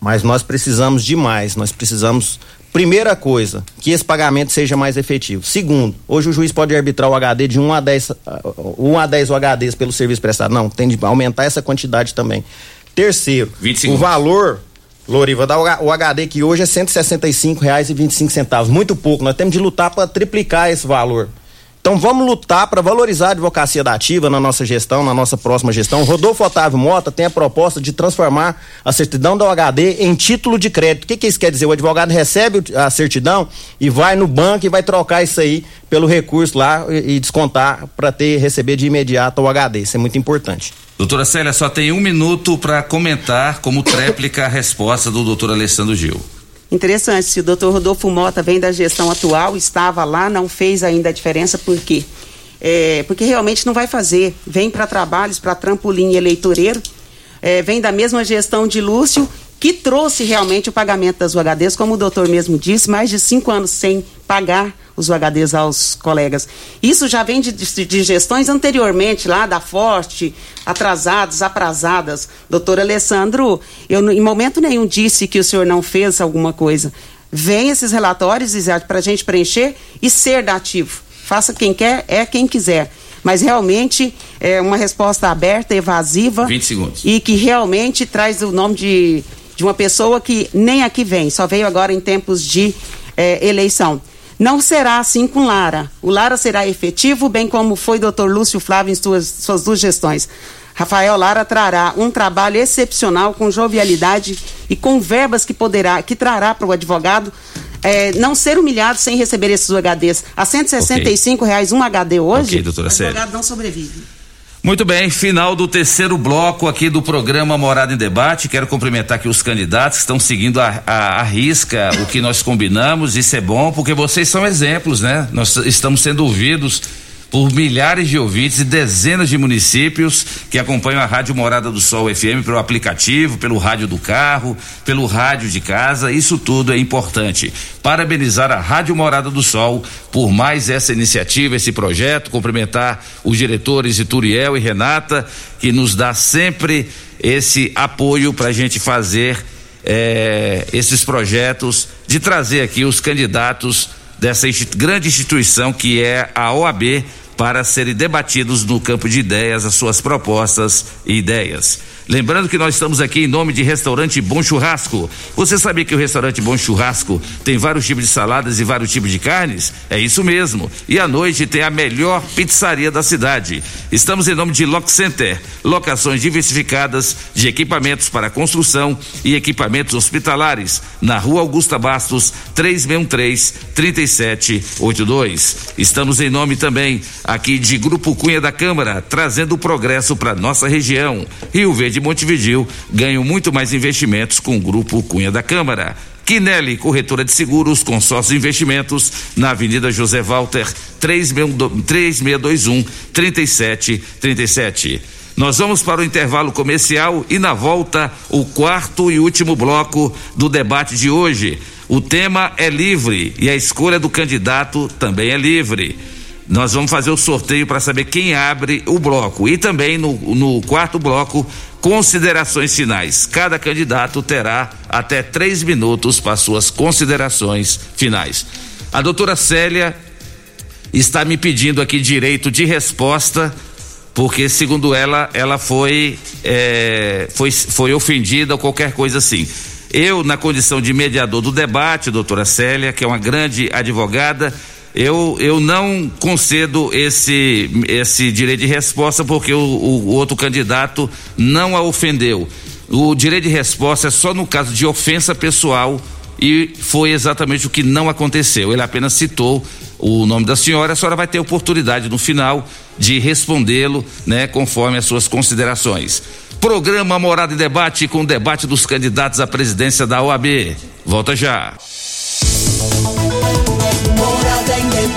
mas nós precisamos de mais, nós precisamos Primeira coisa, que esse pagamento seja mais efetivo. Segundo, hoje o juiz pode arbitrar o HD de 1 a 10, 1 a 10 UHDs pelo serviço prestado. Não, tem de aumentar essa quantidade também. Terceiro, o valor, Loriva, o HD que hoje é R$ 165,25. Muito pouco. Nós temos de lutar para triplicar esse valor. Então vamos lutar para valorizar a advocacia da ativa na nossa gestão, na nossa próxima gestão. Rodolfo Otávio Mota tem a proposta de transformar a certidão da OHD em título de crédito. O que, que isso quer dizer? O advogado recebe a certidão e vai no banco e vai trocar isso aí pelo recurso lá e, descontar para ter receber de imediato o OHD. Isso é muito importante. Doutora Célia, só tem um minuto para comentar como tréplica a resposta do doutor Alessandro Gil. Interessante, se o doutor Rodolfo Mota vem da gestão atual, estava lá, não fez ainda a diferença, por quê? É, porque realmente não vai fazer. Vem para trabalhos, para trampolim eleitoreiro, é, vem da mesma gestão de Lúcio, que trouxe realmente o pagamento das UHDs, como o doutor mesmo disse, mais de cinco anos sem pagar os UHDs aos colegas. Isso já vem de, de, de gestões anteriormente, lá da Forte, atrasadas, aprazadas. Doutor Alessandro, eu em momento nenhum disse que o senhor não fez alguma coisa. Vem esses relatórios, para a gente preencher e ser dativo. Faça quem quer, é quem quiser mas realmente é uma resposta aberta, evasiva. 20 segundos. E que realmente traz o nome de, de uma pessoa que nem aqui vem, só veio agora em tempos de é, eleição. Não será assim com Lara. O Lara será efetivo, bem como foi Dr. Lúcio Flávio em suas, suas duas gestões. Rafael Lara trará um trabalho excepcional com jovialidade e com verbas que poderá, que trará para o advogado é, não ser humilhado sem receber esses UHDs. A 165 okay. reais um HD hoje, okay, doutora o advogado não sobrevive. Muito bem, final do terceiro bloco aqui do programa Morada em Debate. Quero cumprimentar aqui os candidatos que estão seguindo a, a, a, risca o que nós combinamos. Isso é bom porque vocês são exemplos, né? Nós estamos sendo ouvidos por milhares de ouvintes e dezenas de municípios que acompanham a Rádio Morada do Sol FM pelo aplicativo, pelo rádio do carro, pelo rádio de casa. Isso tudo é importante. Parabenizar a Rádio Morada do Sol por mais essa iniciativa, esse projeto, cumprimentar os diretores Ituriel e Renata, que nos dá sempre esse apoio para a gente fazer eh, esses projetos, de trazer aqui os candidatos dessa grande instituição que é a OAB para serem debatidos no campo de ideias as suas propostas e ideias. Lembrando que nós estamos aqui em nome de Restaurante Bom Churrasco. Você sabia que o Restaurante Bom Churrasco tem vários tipos de saladas e vários tipos de carnes? É isso mesmo. E à noite tem a melhor pizzaria da cidade. Estamos em nome de Lock Center, locações diversificadas de equipamentos para construção e equipamentos hospitalares, na Rua Augusta Bastos, 3613 3782. Estamos em nome também aqui de Grupo Cunha da Câmara, trazendo progresso para nossa região. Rio Verde de Montevidil ganham muito mais investimentos com o Grupo Cunha da Câmara. Quinelli, corretora de seguros, consórcio de investimentos, na Avenida José Walter, 3621 3737. Nós vamos para o intervalo comercial e na volta o quarto e último bloco do debate de hoje. O tema é livre e a escolha do candidato também é livre. Nós vamos fazer o sorteio para saber quem abre o bloco. E também no, no quarto bloco, considerações finais. Cada candidato terá até três minutos para suas considerações finais. A doutora Célia está me pedindo aqui direito de resposta, porque, segundo ela, ela foi, é, foi, foi ofendida ou qualquer coisa assim. Eu, na condição de mediador do debate, doutora Célia, que é uma grande advogada, eu, eu não concedo esse, esse direito de resposta porque o, o, outro candidato não a ofendeu. O direito de resposta é só no caso de ofensa pessoal e foi exatamente o que não aconteceu. Ele apenas citou o nome da senhora, a senhora vai ter oportunidade no final de respondê-lo, né, conforme as suas considerações. Programa Morada e Debate com o debate dos candidatos à presidência da OAB. Volta já.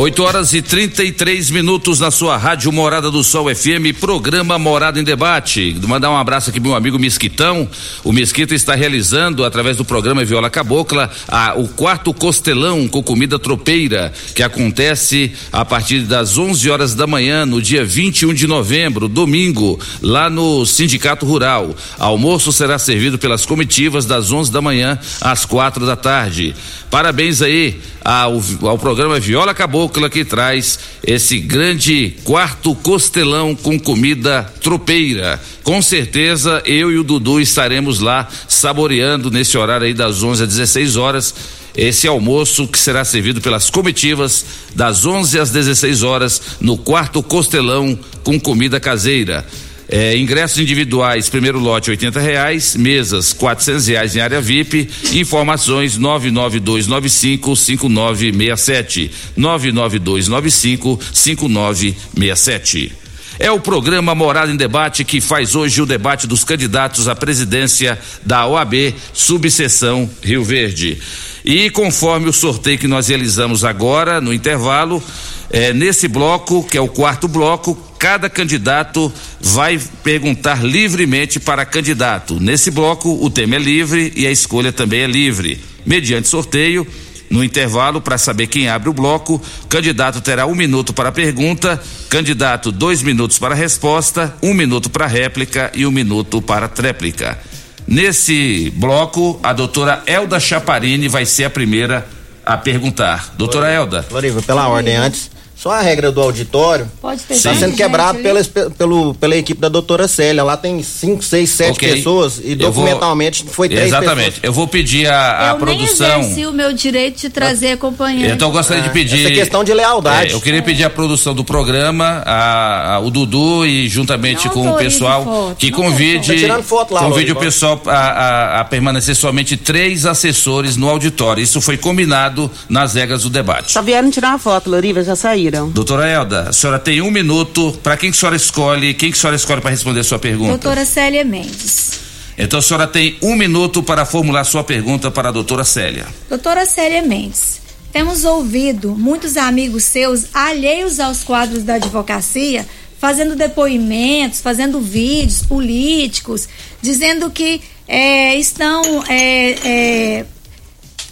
8 horas e 33 minutos na sua rádio Morada do Sol FM, programa Morada em Debate. Mandar um abraço aqui meu amigo Mesquitão. O Mesquita está realizando, através do programa Viola Cabocla, a, o quarto costelão com comida tropeira, que acontece a partir das 11 horas da manhã, no dia 21 de novembro, domingo, lá no Sindicato Rural. Almoço será servido pelas comitivas das 11 da manhã às quatro da tarde. Parabéns aí ao, ao programa Viola Cabocla que traz esse grande quarto costelão com comida tropeira. Com certeza eu e o Dudu estaremos lá saboreando nesse horário aí das 11 às 16 horas esse almoço que será servido pelas comitivas das 11 às 16 horas no quarto costelão com comida caseira. É, ingressos individuais, primeiro lote oitenta reais, mesas quatrocentos reais em área VIP, informações nove nove dois nove cinco cinco nove meia sete, nove nove dois nove cinco cinco nove meia sete. É o programa Morada em Debate que faz hoje o debate dos candidatos à presidência da OAB, subseção Rio Verde. E conforme o sorteio que nós realizamos agora, no intervalo, é, nesse bloco, que é o quarto bloco, cada candidato vai perguntar livremente para candidato. Nesse bloco, o tema é livre e a escolha também é livre. Mediante sorteio, no intervalo, para saber quem abre o bloco, candidato terá um minuto para a pergunta, candidato dois minutos para a resposta, um minuto para a réplica e um minuto para a tréplica. Nesse bloco, a doutora Elda Chaparini vai ser a primeira a perguntar. Doutora Elda. Floriva, pela ordem antes. Só a regra do auditório Pode ter está sendo quebrado pela, pelo, pela equipe da doutora Célia. Lá tem cinco, seis, sete Ok. pessoas e Eu vou- documentalmente foi três Exatamente. pessoas. Eu vou pedir a, a eu produção. nem exerci o meu direito de trazer acompanhante. Então eu gostaria de pedir. essa é questão de lealdade. É, eu queria pedir a produção do programa, a, a- o Dudu e juntamente Não com o pessoal foto, que convide, tirando foto lá, convide o pessoal a, a- a permanecer somente três assessores no auditório. Isso foi combinado nas regras do debate. Só vieram tirar uma foto, Loriva, já Doutora Elda, a senhora tem um minuto. Para quem que a senhora escolhe? Quem que a senhora escolhe para responder a sua pergunta? Doutora Célia Mendes. Então a senhora tem um minuto para formular sua pergunta para a doutora Célia. Doutora Célia Mendes, temos ouvido muitos amigos seus alheios aos quadros da advocacia fazendo depoimentos, fazendo vídeos políticos, dizendo que é, estão é, é,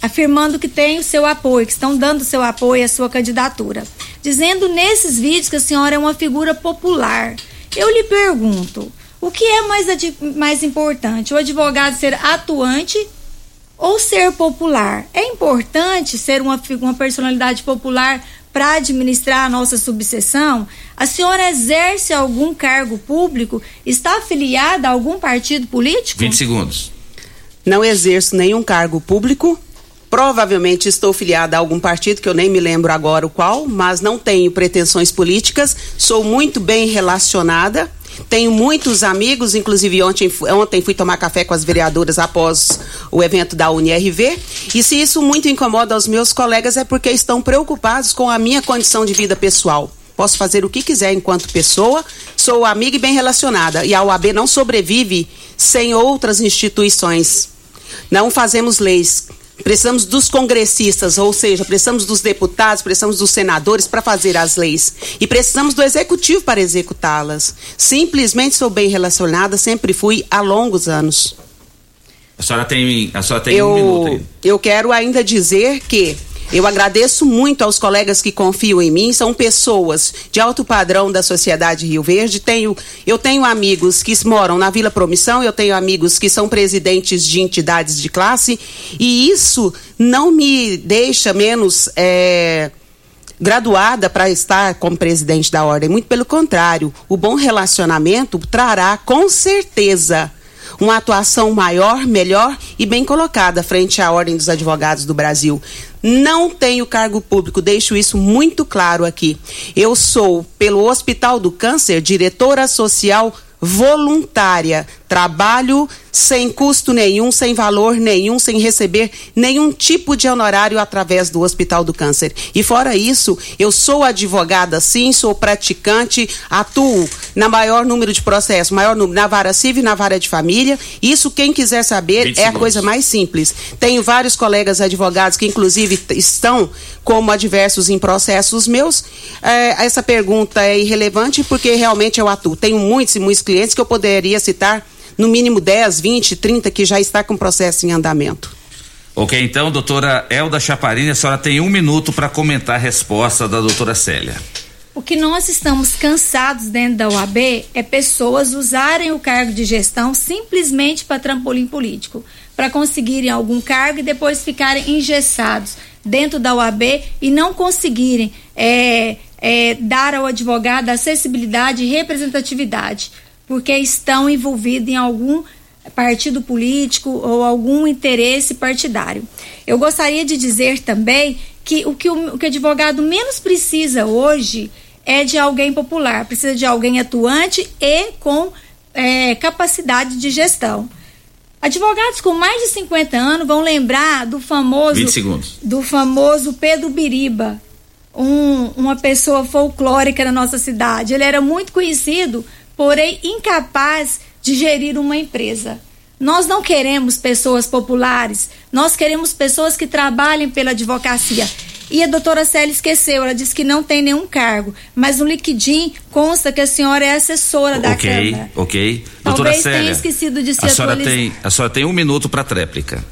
afirmando que tem o seu apoio, que estão dando o seu apoio à sua candidatura, dizendo nesses vídeos que a senhora é uma figura popular. Eu lhe pergunto, o que é mais, mais importante? O advogado ser atuante ou ser popular? É importante ser uma, uma personalidade popular para administrar a nossa subseção? A senhora exerce algum cargo público? Está afiliada a algum partido político? 20 segundos. Não exerço nenhum cargo público. Provavelmente estou filiada a algum partido que eu nem me lembro agora o qual, mas não tenho pretensões políticas. Sou muito bem relacionada tenho muitos amigos, inclusive ontem, ontem fui tomar café com as vereadoras após o evento da UNIRV. E se isso muito incomoda os meus colegas, é porque estão preocupados com a minha condição de vida pessoal. Posso fazer o que quiser enquanto pessoa, sou amiga e bem relacionada. E a OAB não sobrevive sem outras instituições. Não fazemos leis Precisamos dos congressistas, ou seja, precisamos dos deputados, precisamos dos senadores para fazer as leis. E precisamos do executivo para executá-las. Simplesmente sou bem relacionada, sempre fui há longos anos. A senhora tem, a senhora tem eu, um minuto aí. Eu quero ainda dizer que eu agradeço muito aos colegas que confiam em mim, são pessoas de alto padrão da sociedade Rio Verde. Tenho, eu tenho amigos que moram na Vila Promissão, eu tenho amigos que são presidentes de entidades de classe, e isso não me deixa menos. É, graduada para estar como presidente da ordem. Muito pelo contrário, o bom relacionamento trará com certeza uma atuação maior, melhor e bem colocada frente à Ordem dos Advogados do Brasil. Não tenho cargo público, deixo isso muito claro aqui. Eu sou, pelo Hospital do Câncer, diretora social voluntária. Trabalho sem custo nenhum, sem valor nenhum, sem receber nenhum tipo de honorário através do Hospital do Câncer. E fora isso, eu sou advogada sim, sou praticante, atuo na maior número de processos, maior número na vara civil e na vara de família. Isso quem quiser saber é a coisa mais simples. Tenho vários colegas advogados que inclusive estão como adversos em processos meus. É, essa pergunta é irrelevante porque realmente eu atuo. Tenho muitos e muitos clientes que eu poderia citar no mínimo 10, 20, 30 que já está com processo em andamento. Ok, então, doutora Elda Chaparini, a senhora tem um minuto para comentar a resposta da doutora Célia. O que nós estamos cansados dentro da UAB é pessoas usarem o cargo de gestão simplesmente para trampolim político, para conseguirem algum cargo e depois ficarem engessados dentro da UAB e não conseguirem é, é, dar ao advogado acessibilidade e representatividade porque estão envolvidos em algum partido político ou algum interesse partidário. Eu gostaria de dizer também que o que o, o que o advogado menos precisa hoje é de alguém popular, precisa de alguém atuante e com é, capacidade de gestão. Advogados com mais de 50 anos vão lembrar do famoso do famoso Pedro Biriba, um, uma pessoa folclórica na nossa cidade. Ele era muito conhecido porém incapaz de gerir uma empresa. Nós não queremos pessoas populares, nós queremos pessoas que trabalhem pela advocacia. E a doutora Célia esqueceu, ela disse que não tem nenhum cargo, mas no liquidim consta que a senhora é assessora da okay, Câmara. Ok, Doutora Talvez Célia, tenha esquecido de se a senhora tem A senhora tem um minuto para tréplica.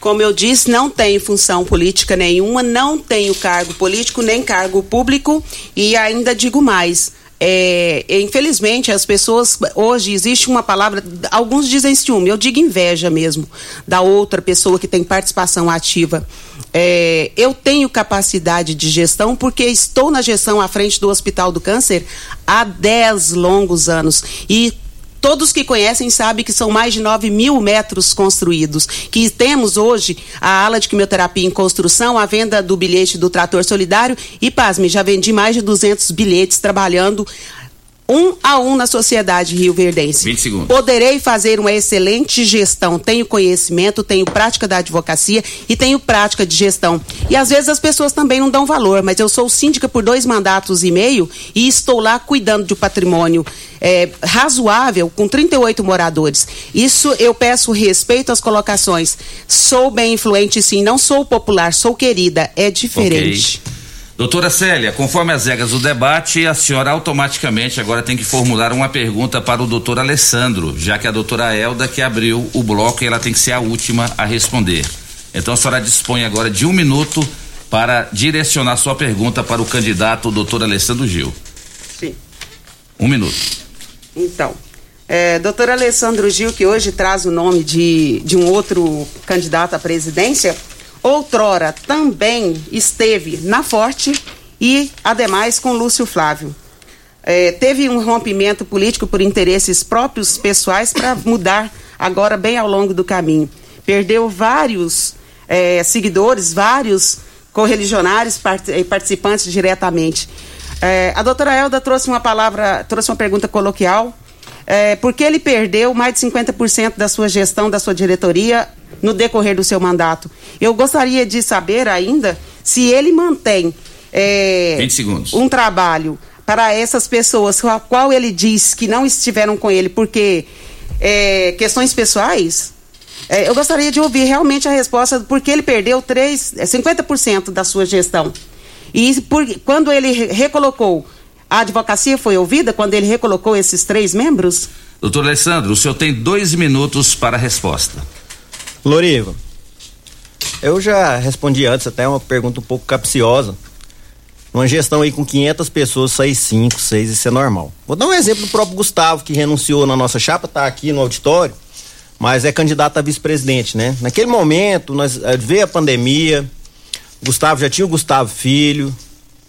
Como eu disse, não tenho função política nenhuma, não tenho cargo político nem cargo público e ainda digo mais é, infelizmente, as pessoas. Hoje existe uma palavra. Alguns dizem ciúme, eu digo inveja mesmo, da outra pessoa que tem participação ativa. É, eu tenho capacidade de gestão porque estou na gestão à frente do Hospital do Câncer há 10 longos anos. E Todos que conhecem sabem que são mais de 9 mil metros construídos. Que temos hoje a ala de quimioterapia em construção, a venda do bilhete do trator solidário e, pasme, já vendi mais de 200 bilhetes trabalhando um a um na sociedade rio-verdense. 20 segundos. Poderei fazer uma excelente gestão. Tenho conhecimento, tenho prática da advocacia e tenho prática de gestão. E às vezes as pessoas também não dão valor, mas eu sou síndica por dois mandatos e meio e estou lá cuidando de um patrimônio é, razoável com 38 moradores. Isso eu peço respeito às colocações. Sou bem influente, sim. Não sou popular, sou querida. É diferente. Okay. Doutora Célia, conforme as regras do debate, a senhora automaticamente agora tem que formular uma pergunta para o doutor Alessandro, já que a doutora Elda que abriu o bloco e ela tem que ser a última a responder. Então a senhora dispõe agora de um minuto para direcionar sua pergunta para o candidato doutor Alessandro Gil. Sim. Um minuto. Então, é, doutor Alessandro Gil, que hoje traz o nome de, de um outro candidato à presidência, outrora também esteve na Forte e, ademais, com Lúcio Flávio. É, teve um rompimento político por interesses próprios pessoais para mudar agora bem ao longo do caminho. Perdeu vários é, seguidores, vários correligionários part participantes diretamente. É, a doutora Elda trouxe uma palavra, trouxe uma pergunta coloquial. É, porque ele perdeu mais de 50% da sua gestão, da sua diretoria, no decorrer do seu mandato. Eu gostaria de saber ainda se ele mantém é, 20 segundos. um trabalho para essas pessoas com a qual ele diz que não estiveram com ele porque é, questões pessoais. É, eu gostaria de ouvir realmente a resposta porque ele perdeu 3, é, 50% da sua gestão. E por, quando ele re- recolocou, a advocacia foi ouvida quando ele recolocou esses três membros? Doutor Alessandro, o senhor tem dois minutos para a resposta. Loriva, eu já respondi antes, até uma pergunta um pouco capciosa. Uma gestão aí com 500 pessoas, sair 5, 6, isso é normal. Vou dar um exemplo do próprio Gustavo, que renunciou na nossa chapa, tá aqui no auditório, mas é candidato a vice-presidente, né? Naquele momento, nós eh, veio a pandemia, Gustavo já tinha o Gustavo Filho,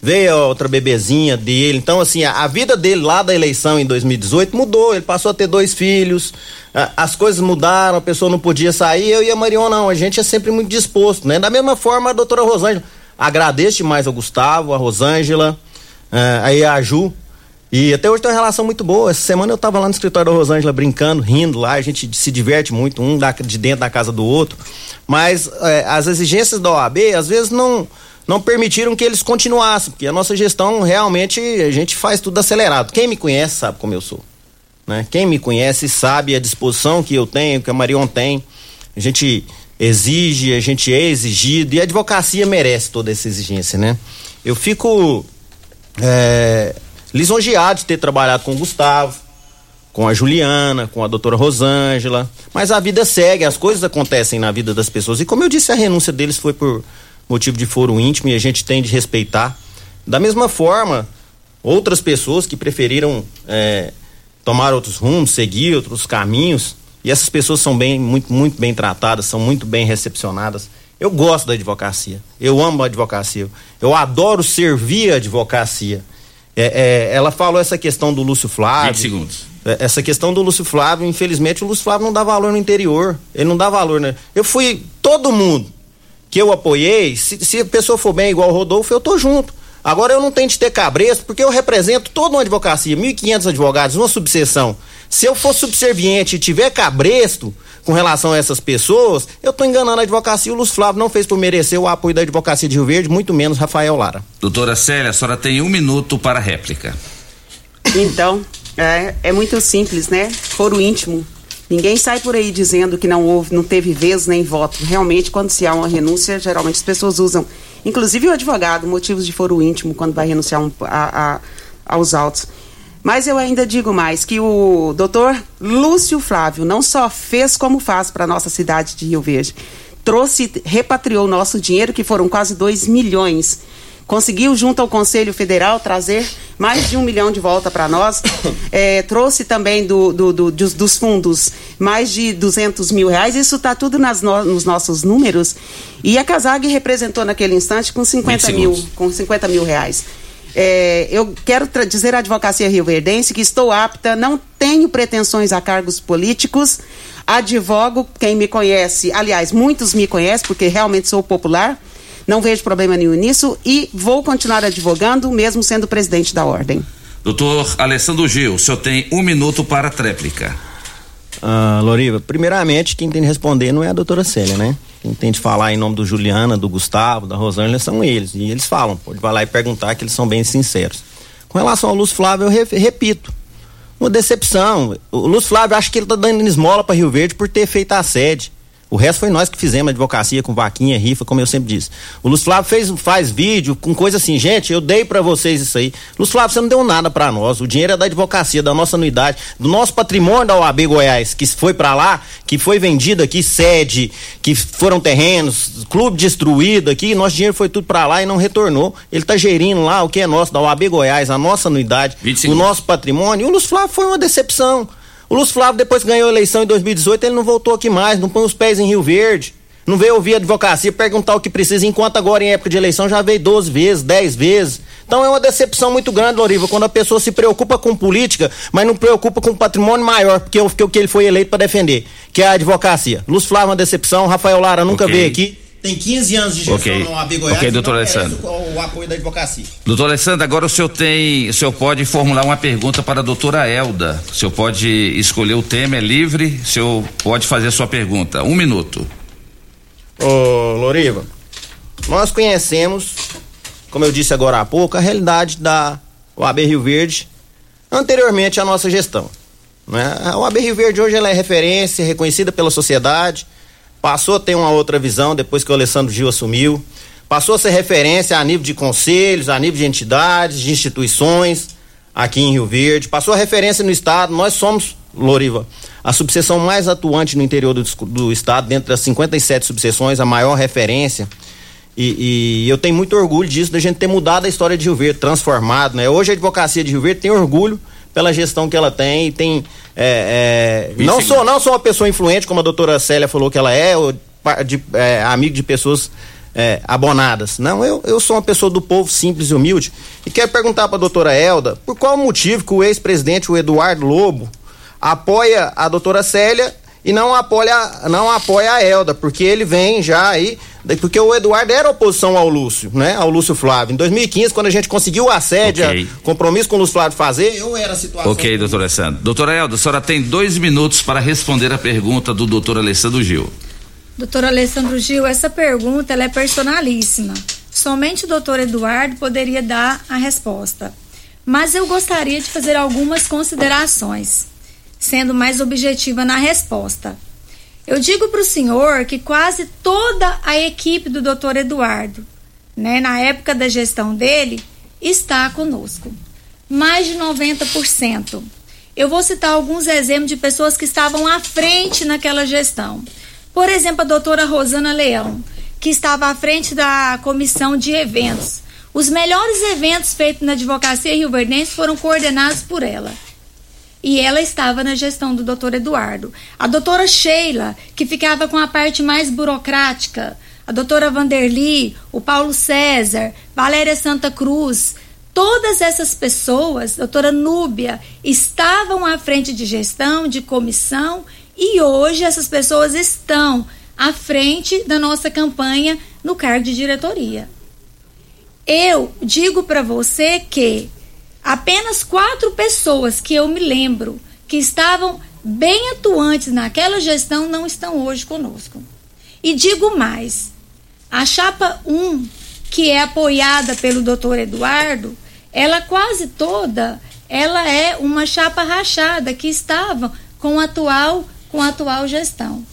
veio a outra bebezinha dele. Então, assim, a, a vida dele lá da eleição em 2018 mudou. Ele passou a ter dois filhos, a- as coisas mudaram, a pessoa não podia sair. Eu e a Marion, não. A gente é sempre muito disposto, né? Da mesma forma, a doutora Rosângela. Agradeço demais ao Gustavo, a Rosângela, eh, aí a Ju. E até hoje tem uma relação muito boa. Essa semana eu tava lá no escritório da Rosângela brincando, rindo lá, a gente se diverte muito, um de dentro da casa do outro. Mas eh, as exigências da OAB, às vezes, não, não permitiram que eles continuassem, porque a nossa gestão realmente a gente faz tudo acelerado. Quem me conhece sabe como eu sou. Né? Quem me conhece sabe a disposição que eu tenho, que a Marion tem. A gente exige, a gente é exigido e a advocacia merece toda essa exigência, né? Eu fico é, lisonjeado de ter trabalhado com o Gustavo, com a Juliana, com a doutora Rosângela, mas a vida segue, as coisas acontecem na vida das pessoas. E como eu disse, a renúncia deles foi por motivo de foro íntimo e a gente tem de respeitar. Da mesma forma, outras pessoas que preferiram é, tomar outros rumos, seguir outros caminhos, e essas pessoas são bem, muito, muito bem tratadas, são muito bem recepcionadas. Eu gosto da advocacia, eu amo a advocacia, eu adoro servir a advocacia. É, é, ela falou essa questão do Lúcio Flávio. 20 segundos. É, Essa questão do Lúcio Flávio, infelizmente, o Lúcio Flávio não dá valor no interior. Ele não dá valor, né? Eu fui. Todo mundo que eu apoiei, se, se a pessoa for bem igual o Rodolfo, eu tô junto. Agora eu não tenho de ter cabresto, porque eu represento toda uma advocacia, 1.500 advogados, uma subseção. Se eu for subserviente e tiver cabresto com relação a essas pessoas, eu tô enganando a advocacia. O Lúcio Flávio não fez por merecer o apoio da advocacia de Rio Verde, muito menos Rafael Lara. Doutora Célia, a senhora tem um minuto para a réplica. Então, é, é muito simples, né? Foro íntimo. Ninguém sai por aí dizendo que não houve, não teve vez nem voto. Realmente, quando se há uma renúncia, geralmente as pessoas usam, inclusive o advogado, motivos de foro íntimo quando vai renunciar um- a- a- aos autos. Mas eu ainda digo mais que o doutor Lúcio Flávio não só fez como faz para a nossa cidade de Rio Verde, trouxe, repatriou nosso dinheiro, que foram quase 2 milhões. Conseguiu, junto ao Conselho Federal, trazer mais de um milhão de volta para nós. É, trouxe também do, do- do- dos, dos fundos mais de 200 mil reais. Isso está tudo nas no- nos nossos números. E a Casag representou naquele instante com 50 20 mil, com 50 mil reais. É, eu quero dizer à advocacia rioverdense que estou apta, não tenho pretensões a cargos políticos, advogo, quem me conhece, aliás, muitos me conhecem, porque realmente sou popular, não vejo problema nenhum nisso e vou continuar advogando, mesmo sendo presidente da ordem. Doutor Alessandro Gil, o senhor tem um minuto para a tréplica. Ah, Loriva, primeiramente, quem tem de responder não é a doutora Célia, né? Quem tem de falar em nome do Juliana, do Gustavo, da Rosângela são eles. E eles falam, pode vai lá e perguntar que eles são bem sinceros. Com relação ao Lúcio Flávio, eu re- repito, uma decepção. O Lúcio Flávio acha que ele tá dando esmola para Rio Verde por ter feito a sede. O resto foi nós que fizemos advocacia com vaquinha, rifa, como eu sempre disse. O Lúcio Flávio fez, faz vídeo com coisa assim, gente, eu dei para vocês isso aí. Lúcio Flávio, você não deu nada para nós. O dinheiro é da advocacia, da nossa anuidade, do nosso patrimônio da OAB Goiás, que foi para lá, que foi vendido aqui, sede, que foram terrenos, clube destruído aqui, nosso dinheiro foi tudo para lá e não retornou. Ele tá gerindo lá o que é nosso, da OAB Goiás, a nossa anuidade, o nosso patrimônio. E o Lúcio Flávio foi uma decepção. O Lúcio Flávio, depois que ganhou a eleição em 2018, ele não voltou aqui mais, não põe os pés em Rio Verde. Não veio ouvir a advocacia, perguntar o que precisa, enquanto agora em época de eleição já veio 12 vezes, 10 vezes. Então é uma decepção muito grande, Loriva, quando a pessoa se preocupa com política, mas não preocupa com patrimônio maior, porque o que ele foi eleito para defender, que é a advocacia. Lúcio Flávio, uma decepção, Rafael Lara nunca okay. veio aqui tem 15 anos de gestão okay. no OAB Goiás. Ok, doutor Alessandro. O, o, apoio da advocacia. Doutor Alessandro, agora o senhor tem, o senhor pode formular uma pergunta para a doutora Elda. O senhor pode escolher o tema, é livre, o senhor pode fazer a sua pergunta. Um minuto. Ô, Loriva, nós conhecemos, como eu disse agora há pouco, a realidade da OAB Rio Verde anteriormente à nossa gestão. Né? A OAB Rio Verde hoje ela é referência, reconhecida pela sociedade, passou a ter uma outra visão depois que o Alessandro Gil assumiu, passou a ser referência a nível de conselhos, a nível de entidades, de instituições aqui em Rio Verde, passou a referência no estado, nós somos, Loriva, a subseção mais atuante no interior do, do estado, dentro das 57 subseções, a maior referência. E, e, eu tenho muito orgulho disso, da gente ter mudado a história de Rio Verde, transformado, né? Hoje a advocacia de Rio Verde tem orgulho pela gestão que ela tem e tem é, é, não sou não sou uma pessoa influente como a doutora Célia falou que ela é, ou de, é amigo de pessoas é, abonadas. Não, eu, eu sou uma pessoa do povo simples e humilde. E quero perguntar para a doutora Elda por qual motivo que o ex-presidente, o Eduardo Lobo, apoia a doutora Célia e não apoia, não apoia a Elda, porque ele vem já aí porque o Eduardo era oposição ao Lúcio, né? Ao Lúcio Flávio. Em 2015, quando a gente conseguiu a sede, okay. compromisso com o Lúcio Flávio fazer, eu era a situação. Ok, doutor Alessandro. Doutora Elda, a senhora tem dois minutos para responder a pergunta do doutor Alessandro Gil. Doutor Alessandro Gil, essa pergunta ela é personalíssima. Somente o doutor Eduardo poderia dar a resposta. Mas eu gostaria de fazer algumas considerações, sendo mais objetiva na resposta. Eu digo para o senhor que quase toda a equipe do doutor Eduardo, né, na época da gestão dele, está conosco. Mais de 90%. Eu vou citar alguns exemplos de pessoas que estavam à frente naquela gestão. Por exemplo, a doutora Rosana Leão, que estava à frente da comissão de eventos. Os melhores eventos feitos na advocacia Rio Verdense foram coordenados por ela e ela estava na gestão do doutor Eduardo. A doutora Sheila, que ficava com a parte mais burocrática, a doutora Vanderly, o Paulo César, Valéria Santa Cruz, todas essas pessoas, doutora Núbia, estavam à frente de gestão, de comissão, e hoje essas pessoas estão à frente da nossa campanha no cargo de diretoria. Eu digo para você que apenas quatro pessoas que eu me lembro que estavam bem atuantes naquela gestão não estão hoje conosco. E digo mais: a chapa 1, que é apoiada pelo doutor Eduardo, ela quase toda ela é uma chapa rachada que estava com a atual com a atual gestão.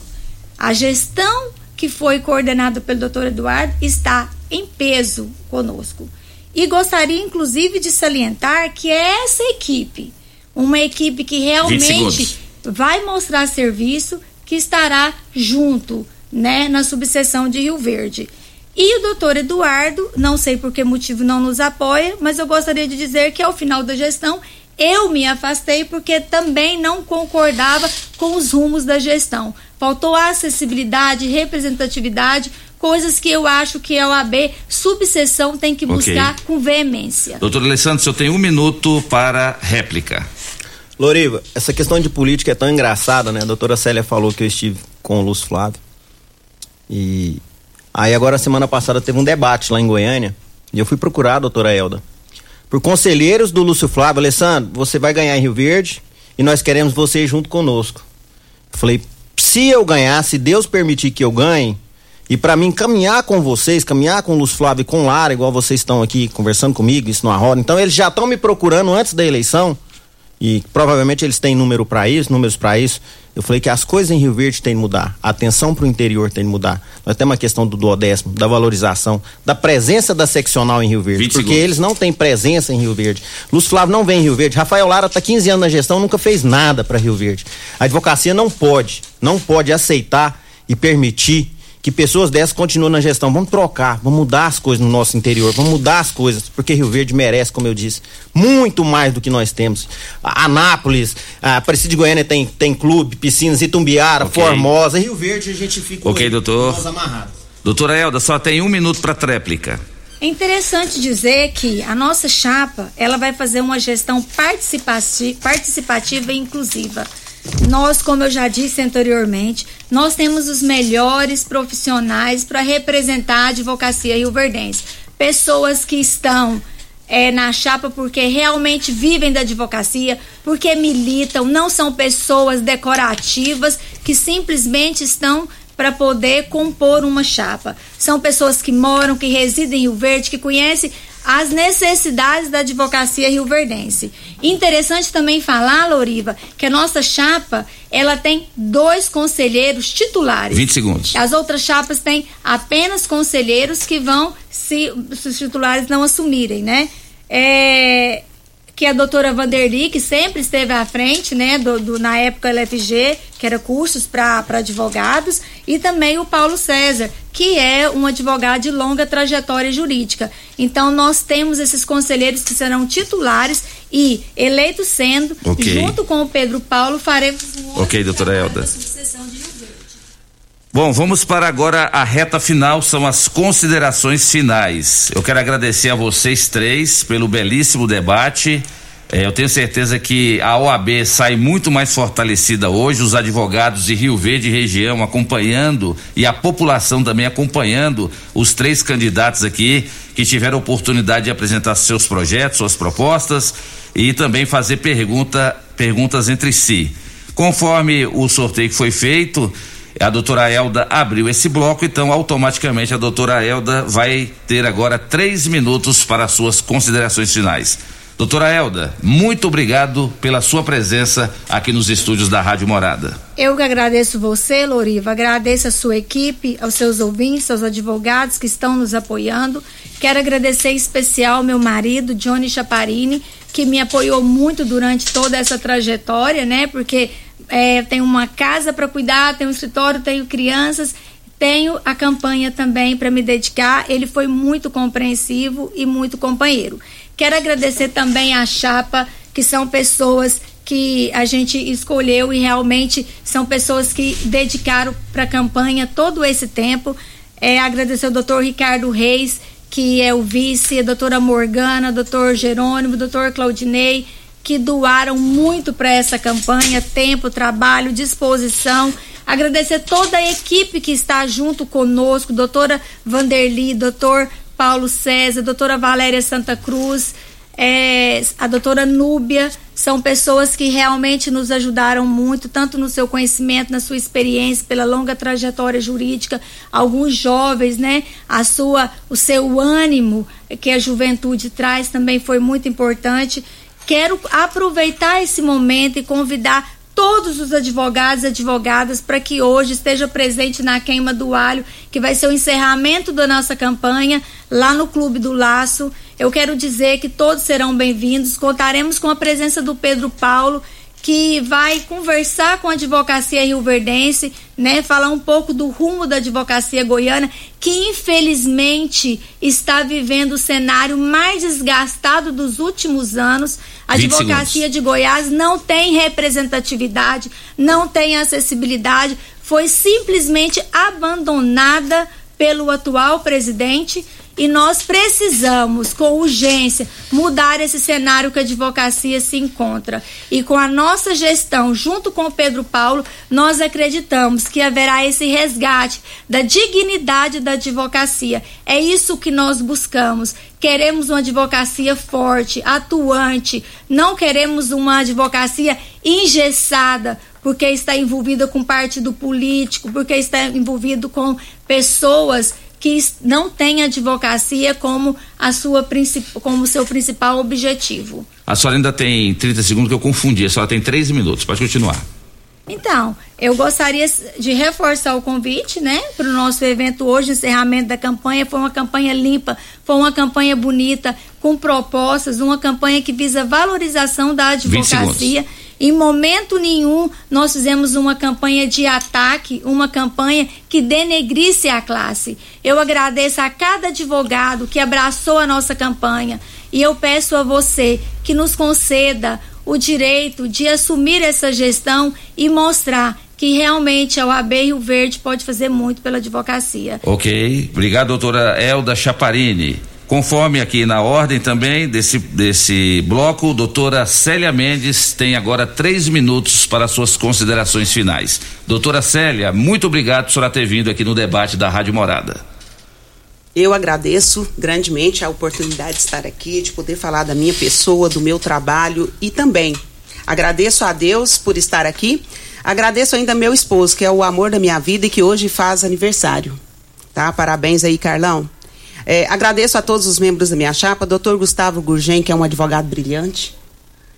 A gestão que foi coordenada pelo doutor Eduardo está em peso conosco. E gostaria, inclusive, de salientar que é essa equipe, uma equipe que realmente vai mostrar serviço, que estará junto né, na subseção de Rio Verde. E o doutor Eduardo, não sei por que motivo não nos apoia, mas eu gostaria de dizer que ao final da gestão eu me afastei porque também não concordava com os rumos da gestão. Faltou acessibilidade, representatividade, coisas que eu acho que a OAB subseção tem que buscar okay. com veemência. Doutor Alessandro, o senhor tem um minuto para réplica. Loriva, essa questão de política é tão engraçada, né? A doutora Célia falou que eu estive com o Lúcio Flávio. E aí agora semana passada teve um debate lá em Goiânia e eu fui procurar a doutora Elda. Por conselheiros do Lúcio Flávio, Alessandro, você vai ganhar em Rio Verde e nós queremos você junto conosco. Eu falei, se eu ganhar, se Deus permitir que eu ganhe, e para mim caminhar com vocês, caminhar com o Lúcio Flávio e com Lara, igual vocês estão aqui conversando comigo, isso numa roda. Então eles já estão me procurando antes da eleição. E provavelmente eles têm número para isso, números para isso. Eu falei que as coisas em Rio Verde têm que mudar, a atenção para o interior tem que mudar. Nós temos uma questão do duodécimo, da valorização, da presença da seccional em Rio Verde, porque segundos. eles não têm presença em Rio Verde. Lúcio Flávio não vem em Rio Verde. Rafael Lara está 15 anos na gestão, nunca fez nada para Rio Verde. A advocacia não pode, não pode aceitar e permitir que pessoas dessas continuem na gestão. Vamos trocar, vamos mudar as coisas no nosso interior, vamos mudar as coisas, porque Rio Verde merece, como eu disse, muito mais do que nós temos. A- Anápolis, a Aparecida de Goiânia tem, tem clube, piscinas, Itumbiara, Ok. Formosa. Rio Verde a gente fica Ok, doutor. nós amarrados. Doutora Elda, só tem um minuto para tréplica. É interessante dizer que a nossa chapa ela vai fazer uma gestão participati- participativa e inclusiva. Nós, como eu já disse anteriormente, nós temos os melhores profissionais para representar a advocacia rioverdense. Pessoas que estão é, na chapa porque realmente vivem da advocacia, porque militam, não são pessoas decorativas que simplesmente estão para poder compor uma chapa. São pessoas que moram, que residem em Rio Verde, que conhecem as necessidades da advocacia rioverdense. Interessante também falar, Loriva, que a nossa chapa, ela tem dois conselheiros titulares. 20 segundos. As outras chapas têm apenas conselheiros que vão, se, se os titulares não assumirem, né? É, que a doutora Vanderly, que sempre esteve à frente, né, do, do- na época LFG, que era cursos para advogados, e também o Paulo César, que é um advogado de longa trajetória jurídica. Então, nós temos esses conselheiros que serão titulares e, eleitos sendo, Ok. junto com o Pedro Paulo, faremos um Ok, doutora Elda. sucessão. Bom, vamos para agora a reta final, são as considerações finais. Eu quero agradecer a vocês três pelo belíssimo debate. Eh, eu tenho certeza que a OAB sai muito mais fortalecida hoje, os advogados de Rio Verde e região acompanhando e a população também acompanhando os três candidatos aqui que tiveram oportunidade de apresentar seus projetos, suas propostas e também fazer pergunta, perguntas entre si. Conforme o sorteio que foi feito, a doutora Elda abriu esse bloco, então automaticamente a doutora Elda vai ter agora três minutos para as suas considerações finais. Doutora Elda, muito obrigado pela sua presença aqui nos estúdios da Rádio Morada. Eu que agradeço você, Loriva, agradeço a sua equipe, aos seus ouvintes, aos advogados que estão nos apoiando. Quero agradecer em especial meu marido, Johnny Chaparini, que me apoiou muito durante toda essa trajetória, né? Porque é, tenho uma casa para cuidar, tenho um escritório, tenho crianças, tenho a campanha também para me dedicar. Ele foi muito compreensivo e muito companheiro. Quero agradecer também à chapa, que são pessoas que a gente escolheu e realmente são pessoas que dedicaram para a campanha todo esse tempo. É, agradecer ao doutor Ricardo Reis, que é o vice, a doutora Morgana, doutor Jerônimo, doutor Claudinei, que doaram muito para essa campanha, tempo, trabalho, disposição. Agradecer toda a equipe que está junto conosco, doutora Vanderly, doutor Paulo César, doutora Valéria Santa Cruz, é, a doutora Núbia, são pessoas que realmente nos ajudaram muito, tanto no seu conhecimento, na sua experiência, pela longa trajetória jurídica, alguns jovens, né? A sua, o seu ânimo que a juventude traz também foi muito importante. Quero aproveitar esse momento e convidar todos os advogados e advogadas para que hoje esteja presente na queima do alho, que vai ser o encerramento da nossa campanha lá no Clube do Laço. Eu quero dizer que todos serão bem-vindos. Contaremos com a presença do Pedro Paulo, que vai conversar com a advocacia rioverdense, né, falar um pouco do rumo da advocacia goiana, que infelizmente está vivendo o cenário mais desgastado dos últimos anos. A 20 advocacia de Goiás não tem representatividade, não tem acessibilidade, foi simplesmente abandonada pelo atual presidente e nós precisamos, com urgência, mudar esse cenário que a advocacia se encontra. E com a nossa gestão, junto com o Pedro Paulo, nós acreditamos que haverá esse resgate da dignidade da advocacia. É isso que nós buscamos. Queremos uma advocacia forte, atuante, não queremos uma advocacia engessada, porque está envolvida com partido político, porque está envolvido com pessoas que não tem advocacia como a sua como seu principal objetivo. A senhora ainda tem 30 segundos que eu confundi, a senhora tem três minutos, pode continuar. Então, eu gostaria de reforçar o convite, né, para o nosso evento hoje, encerramento da campanha. Foi uma campanha limpa, foi uma campanha bonita, com propostas, uma campanha que visa valorização da advocacia. Em momento nenhum nós fizemos uma campanha de ataque, uma campanha que denegrisse a classe. Eu agradeço a cada advogado que abraçou a nossa campanha e eu peço a você que nos conceda o direito de assumir essa gestão e mostrar que realmente a OAB Rio Verde pode fazer muito pela advocacia. Ok, obrigado doutora Elda Chaparini. Conforme aqui na ordem também desse, desse bloco, doutora Célia Mendes tem agora três minutos para suas considerações finais. Doutora Célia, muito obrigado por ter vindo aqui no debate da Rádio Morada. Eu agradeço grandemente a oportunidade de estar aqui, de poder falar da minha pessoa, do meu trabalho e também agradeço a Deus por estar aqui. Agradeço ainda meu esposo, que é o amor da minha vida e que hoje faz aniversário. Tá? Parabéns aí, Carlão. É, agradeço a todos os membros da minha chapa, doutor Gustavo Gurgen, que é um advogado brilhante.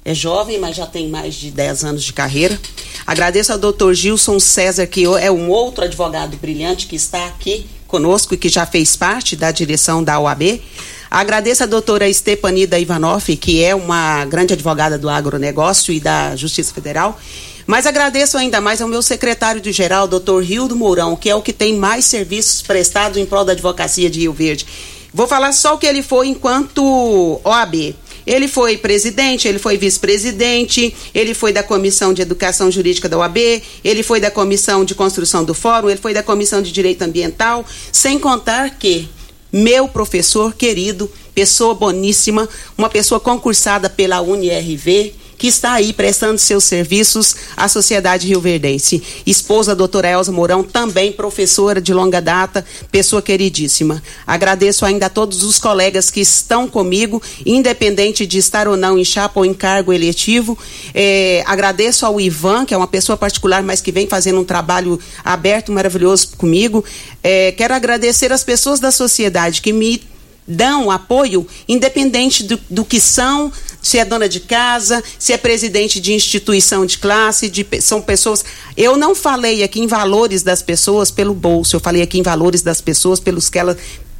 É jovem, mas já tem mais de 10 anos de carreira. Agradeço ao doutor Gilson César, que é um outro advogado brilhante que está aqui conosco e que já fez parte da direção da OAB. Agradeço a doutora Stepanida Ivanoff, que é uma grande advogada do agronegócio e da Justiça Federal. Mas agradeço ainda mais ao meu secretário de geral, doutor Rildo Mourão, que é o que tem mais serviços prestados em prol da advocacia de Rio Verde. Vou falar só o que ele foi enquanto OAB. Ele foi presidente, ele foi vice-presidente, ele foi da Comissão de Educação Jurídica da OAB, ele foi da Comissão de Construção do Fórum, ele foi da Comissão de Direito Ambiental, sem contar que meu professor querido, pessoa boníssima, uma pessoa concursada pela UniRV, que está aí prestando seus serviços à sociedade rioverdense. Esposa, doutora Elza Mourão, também professora de longa data, pessoa queridíssima. Agradeço ainda a todos os colegas que estão comigo, independente de estar ou não em chapa ou em cargo eletivo. É, agradeço ao Ivan, que é uma pessoa particular, mas que vem fazendo um trabalho aberto, maravilhoso comigo. É, quero agradecer as pessoas da sociedade que me dão apoio, independente do, do, que são, se é dona de casa, se é presidente de instituição de classe, de, são pessoas. Eu não falei aqui em valores das pessoas pelo bolso, eu falei aqui em valores das pessoas pelos que elas,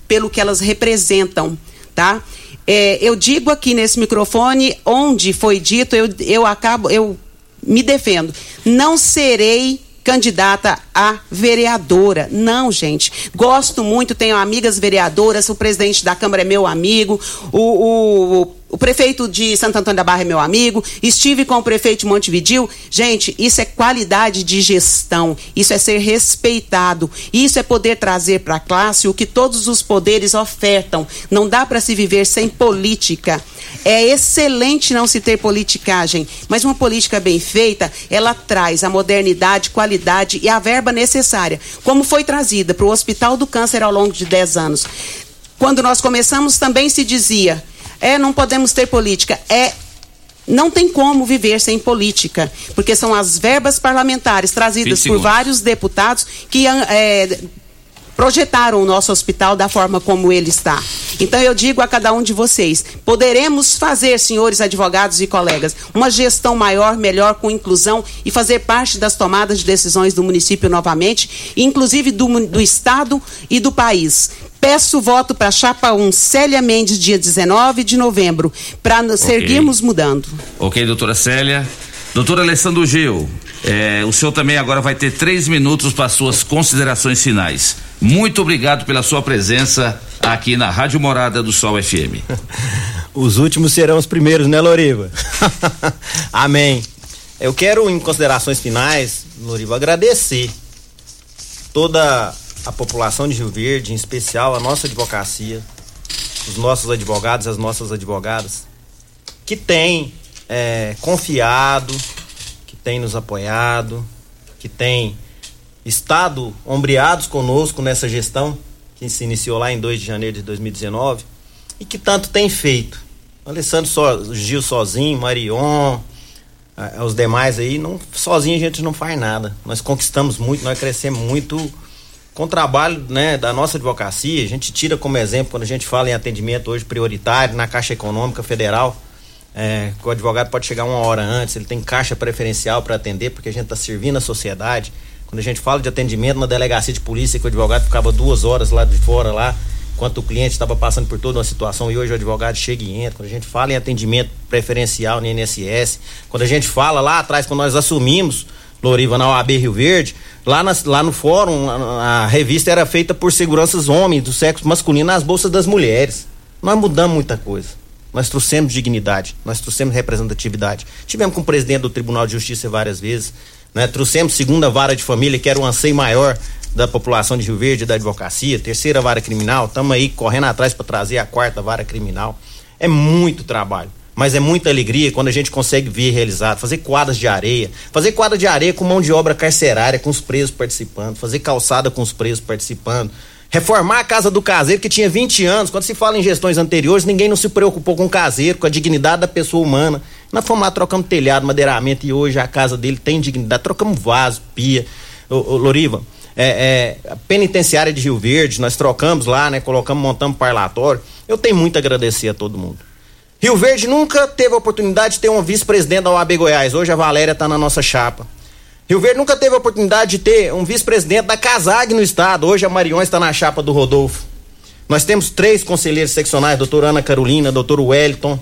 pelo que elas representam, tá? É, eu digo aqui nesse microfone, onde foi dito, eu, eu acabo, eu me defendo. Não serei candidata a vereadora. Não, gente. Gosto muito, tenho amigas vereadoras, o presidente da Câmara é meu amigo, o, o o prefeito de Santo Antônio da Barra é meu amigo. Estive com o prefeito de Montevidil. Gente, isso é qualidade de gestão. Isso é ser respeitado. Isso é poder trazer para a classe o que todos os poderes ofertam. Não dá para se viver sem política. É excelente não se ter politicagem, mas uma política bem feita, ela traz a modernidade, qualidade e a verba necessária, como foi trazida para o Hospital do Câncer ao longo de 10 anos. Quando nós começamos, também se dizia é, não podemos ter política. É não tem como viver sem política, porque são as verbas parlamentares trazidas por vários deputados que é, projetaram o nosso hospital da forma como ele está. Então eu digo a cada um de vocês: poderemos fazer, senhores advogados e colegas, uma gestão maior, melhor, com inclusão e fazer parte das tomadas de decisões do município novamente, inclusive do, do Estado e do país. Peço voto para a chapa 1, Célia Mendes, dia 19 de novembro, para nos okay. seguirmos mudando. Ok, doutora Célia. Doutora Alessandro Gil, é, o senhor também agora vai ter três minutos para suas considerações finais. Muito obrigado pela sua presença aqui na Rádio Morada do Sol FM. Os últimos serão os primeiros, né, Loriva? Amém. Eu quero, em considerações finais, Loriva, agradecer toda a população de Rio Verde, em especial a nossa advocacia, os nossos advogados, as nossas advogadas, que têm é, confiado, que têm nos apoiado, que têm estado ombreados conosco nessa gestão que se iniciou lá em 2 de janeiro de 2019 e que tanto tem feito. Alessandro so, Gil sozinho, Marion, os demais aí, não, sozinho a gente não faz nada. Nós conquistamos muito, nós crescemos muito com o trabalho né, da nossa advocacia, a gente tira como exemplo quando a gente fala em atendimento hoje prioritário na Caixa Econômica Federal, é, o advogado pode chegar uma hora antes, ele tem caixa preferencial para atender, porque a gente está servindo a sociedade. Quando a gente fala de atendimento na delegacia de polícia, que o advogado ficava duas horas lá de fora, lá, enquanto o cliente estava passando por toda uma situação e hoje o advogado chega e entra. Quando a gente fala em atendimento preferencial no INSS, quando a gente fala lá atrás, quando nós assumimos Loriva na OAB Rio Verde, lá, na, lá no fórum, a, a, revista era feita por seguranças homens do sexo masculino nas bolsas das mulheres. Nós mudamos muita coisa. Nós trouxemos dignidade, nós trouxemos representatividade. Tivemos com o presidente do Tribunal de Justiça várias vezes, né? trouxemos segunda vara de família, que era um anseio maior da população de Rio Verde, da advocacia, terceira vara criminal, estamos aí correndo atrás para trazer a quarta vara criminal. É muito trabalho mas é muita alegria quando a gente consegue ver realizado, fazer quadras de areia, fazer quadra de areia com mão de obra carcerária, com os presos participando, fazer calçada com os presos participando, reformar a casa do caseiro que tinha 20 anos, quando se fala em gestões anteriores, ninguém não se preocupou com o caseiro, com a dignidade da pessoa humana. Nós fomos lá, trocamos telhado, madeiramento e hoje a casa dele tem dignidade, trocamos vaso, pia, ô, ô, Loriva. É, é, a penitenciária de Rio Verde, nós trocamos lá, né? Colocamos, montamos parlatório. Eu tenho muito a agradecer a todo mundo. Rio Verde nunca teve a oportunidade de ter um vice-presidente da OAB Goiás. Hoje a Valéria está na nossa chapa. Rio Verde nunca teve a oportunidade de ter um vice-presidente da CASAG no estado. Hoje a Marion está na chapa do Rodolfo. Nós temos três conselheiros seccionais, doutora Ana Carolina, doutor Wellington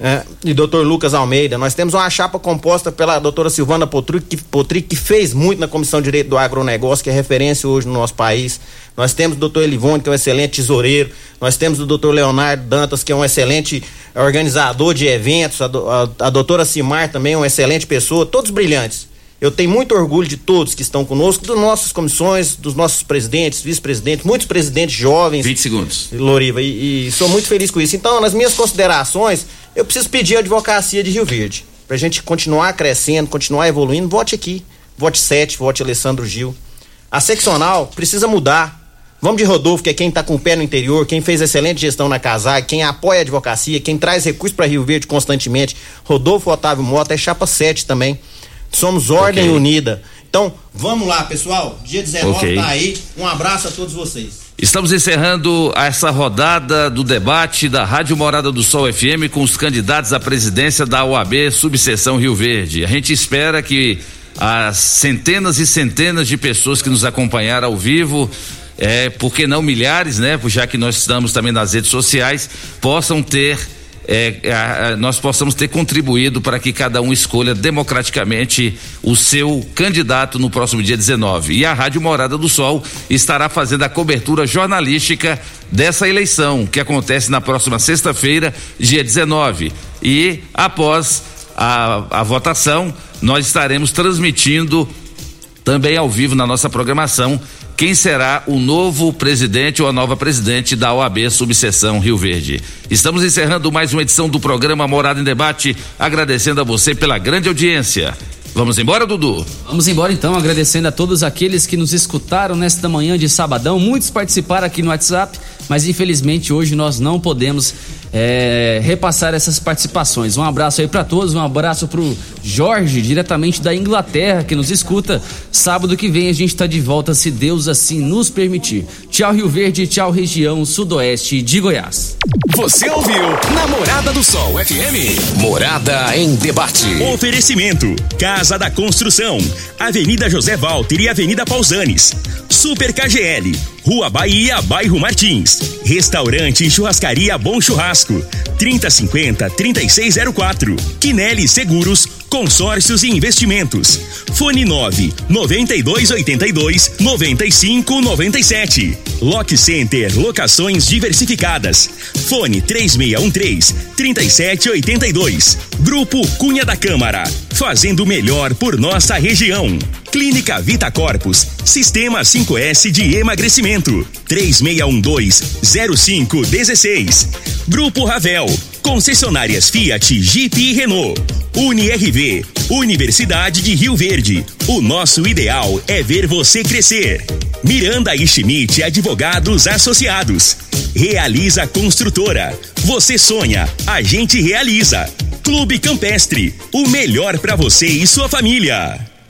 é, e doutor Lucas Almeida. Nós temos uma chapa composta pela doutora Silvana Potric que, que fez muito na Comissão de Direito do Agronegócio, que é referência hoje no nosso país. Nós temos o doutor Elivone, que é um excelente tesoureiro. Nós temos o doutor Leonardo Dantas, que é um excelente organizador de eventos. A, a, a doutora Simar também é uma excelente pessoa. Todos brilhantes. Eu tenho muito orgulho de todos que estão conosco, das nossas comissões, dos nossos presidentes, vice-presidentes, muitos presidentes jovens. 20 segundos. Loriva, e, e, sou muito feliz com isso. Então, nas minhas considerações, eu preciso pedir a advocacia de Rio Verde. Pra gente continuar crescendo, continuar evoluindo. Vote aqui. Vote 7, vote Alessandro Gil. A seccional precisa mudar. Vamos de Rodolfo, que é quem está com o pé no interior, quem fez excelente gestão na CASAG, quem apoia a advocacia, quem traz recursos para Rio Verde constantemente. Rodolfo Otávio Mota é chapa 7 também. Somos Ordem okay. Unida. Então, vamos lá, pessoal. Dia 19 okay. tá aí. Um abraço a todos vocês. Estamos encerrando essa rodada do debate da Rádio Morada do Sol FM com os candidatos à presidência da OAB Subseção Rio Verde. A gente espera que as centenas e centenas de pessoas que nos acompanharam ao vivo é, por que não milhares, né? Já que nós estamos também nas redes sociais, possam ter é, a, a, nós possamos ter contribuído para que cada um escolha democraticamente o seu candidato no próximo dia 19. E a Rádio Morada do Sol estará fazendo a cobertura jornalística dessa eleição, que acontece na próxima sexta-feira, dia 19. E após a, a votação, nós estaremos transmitindo também ao vivo na nossa programação quem será o novo presidente ou a nova presidente da OAB Subseção Rio Verde. Estamos encerrando mais uma edição do programa Morada em Debate, agradecendo a você pela grande audiência. Vamos embora, Dudu? Vamos embora então, agradecendo a todos aqueles que nos escutaram nesta manhã de sabadão. Muitos participaram aqui no WhatsApp, mas infelizmente hoje nós não podemos é, repassar essas participações. Um abraço aí para todos, um abraço pro Jorge, diretamente da Inglaterra, que nos escuta. Sábado que vem a gente está de volta, se Deus assim nos permitir. Tchau, Rio Verde, tchau, região sudoeste de Goiás. Você ouviu Namorada do Sol FM. Morada em debate. Oferecimento: Casa da Construção, Avenida José Walter e Avenida Pausanes. Super KGL, Rua Bahia, Bairro Martins. Restaurante e Churrascaria Bom Churrasco. 3050 3604. Quinelli Seguros consórcios e investimentos. Fone 9 9282 9597. Lock Center Locações Diversificadas. Fone 3613 3782. Grupo Cunha da Câmara. Fazendo melhor por nossa região. Clínica Vita Corpus. Sistema 5S de emagrecimento. 3612-0516. Grupo Ravel. Concessionárias Fiat, Jeep e Renault. UniRV. Universidade de Rio Verde. O nosso ideal é ver você crescer. Miranda e Schmidt Advogados Associados. Realiza Construtora. Você sonha, a gente realiza. Clube Campestre. O melhor para você e sua família.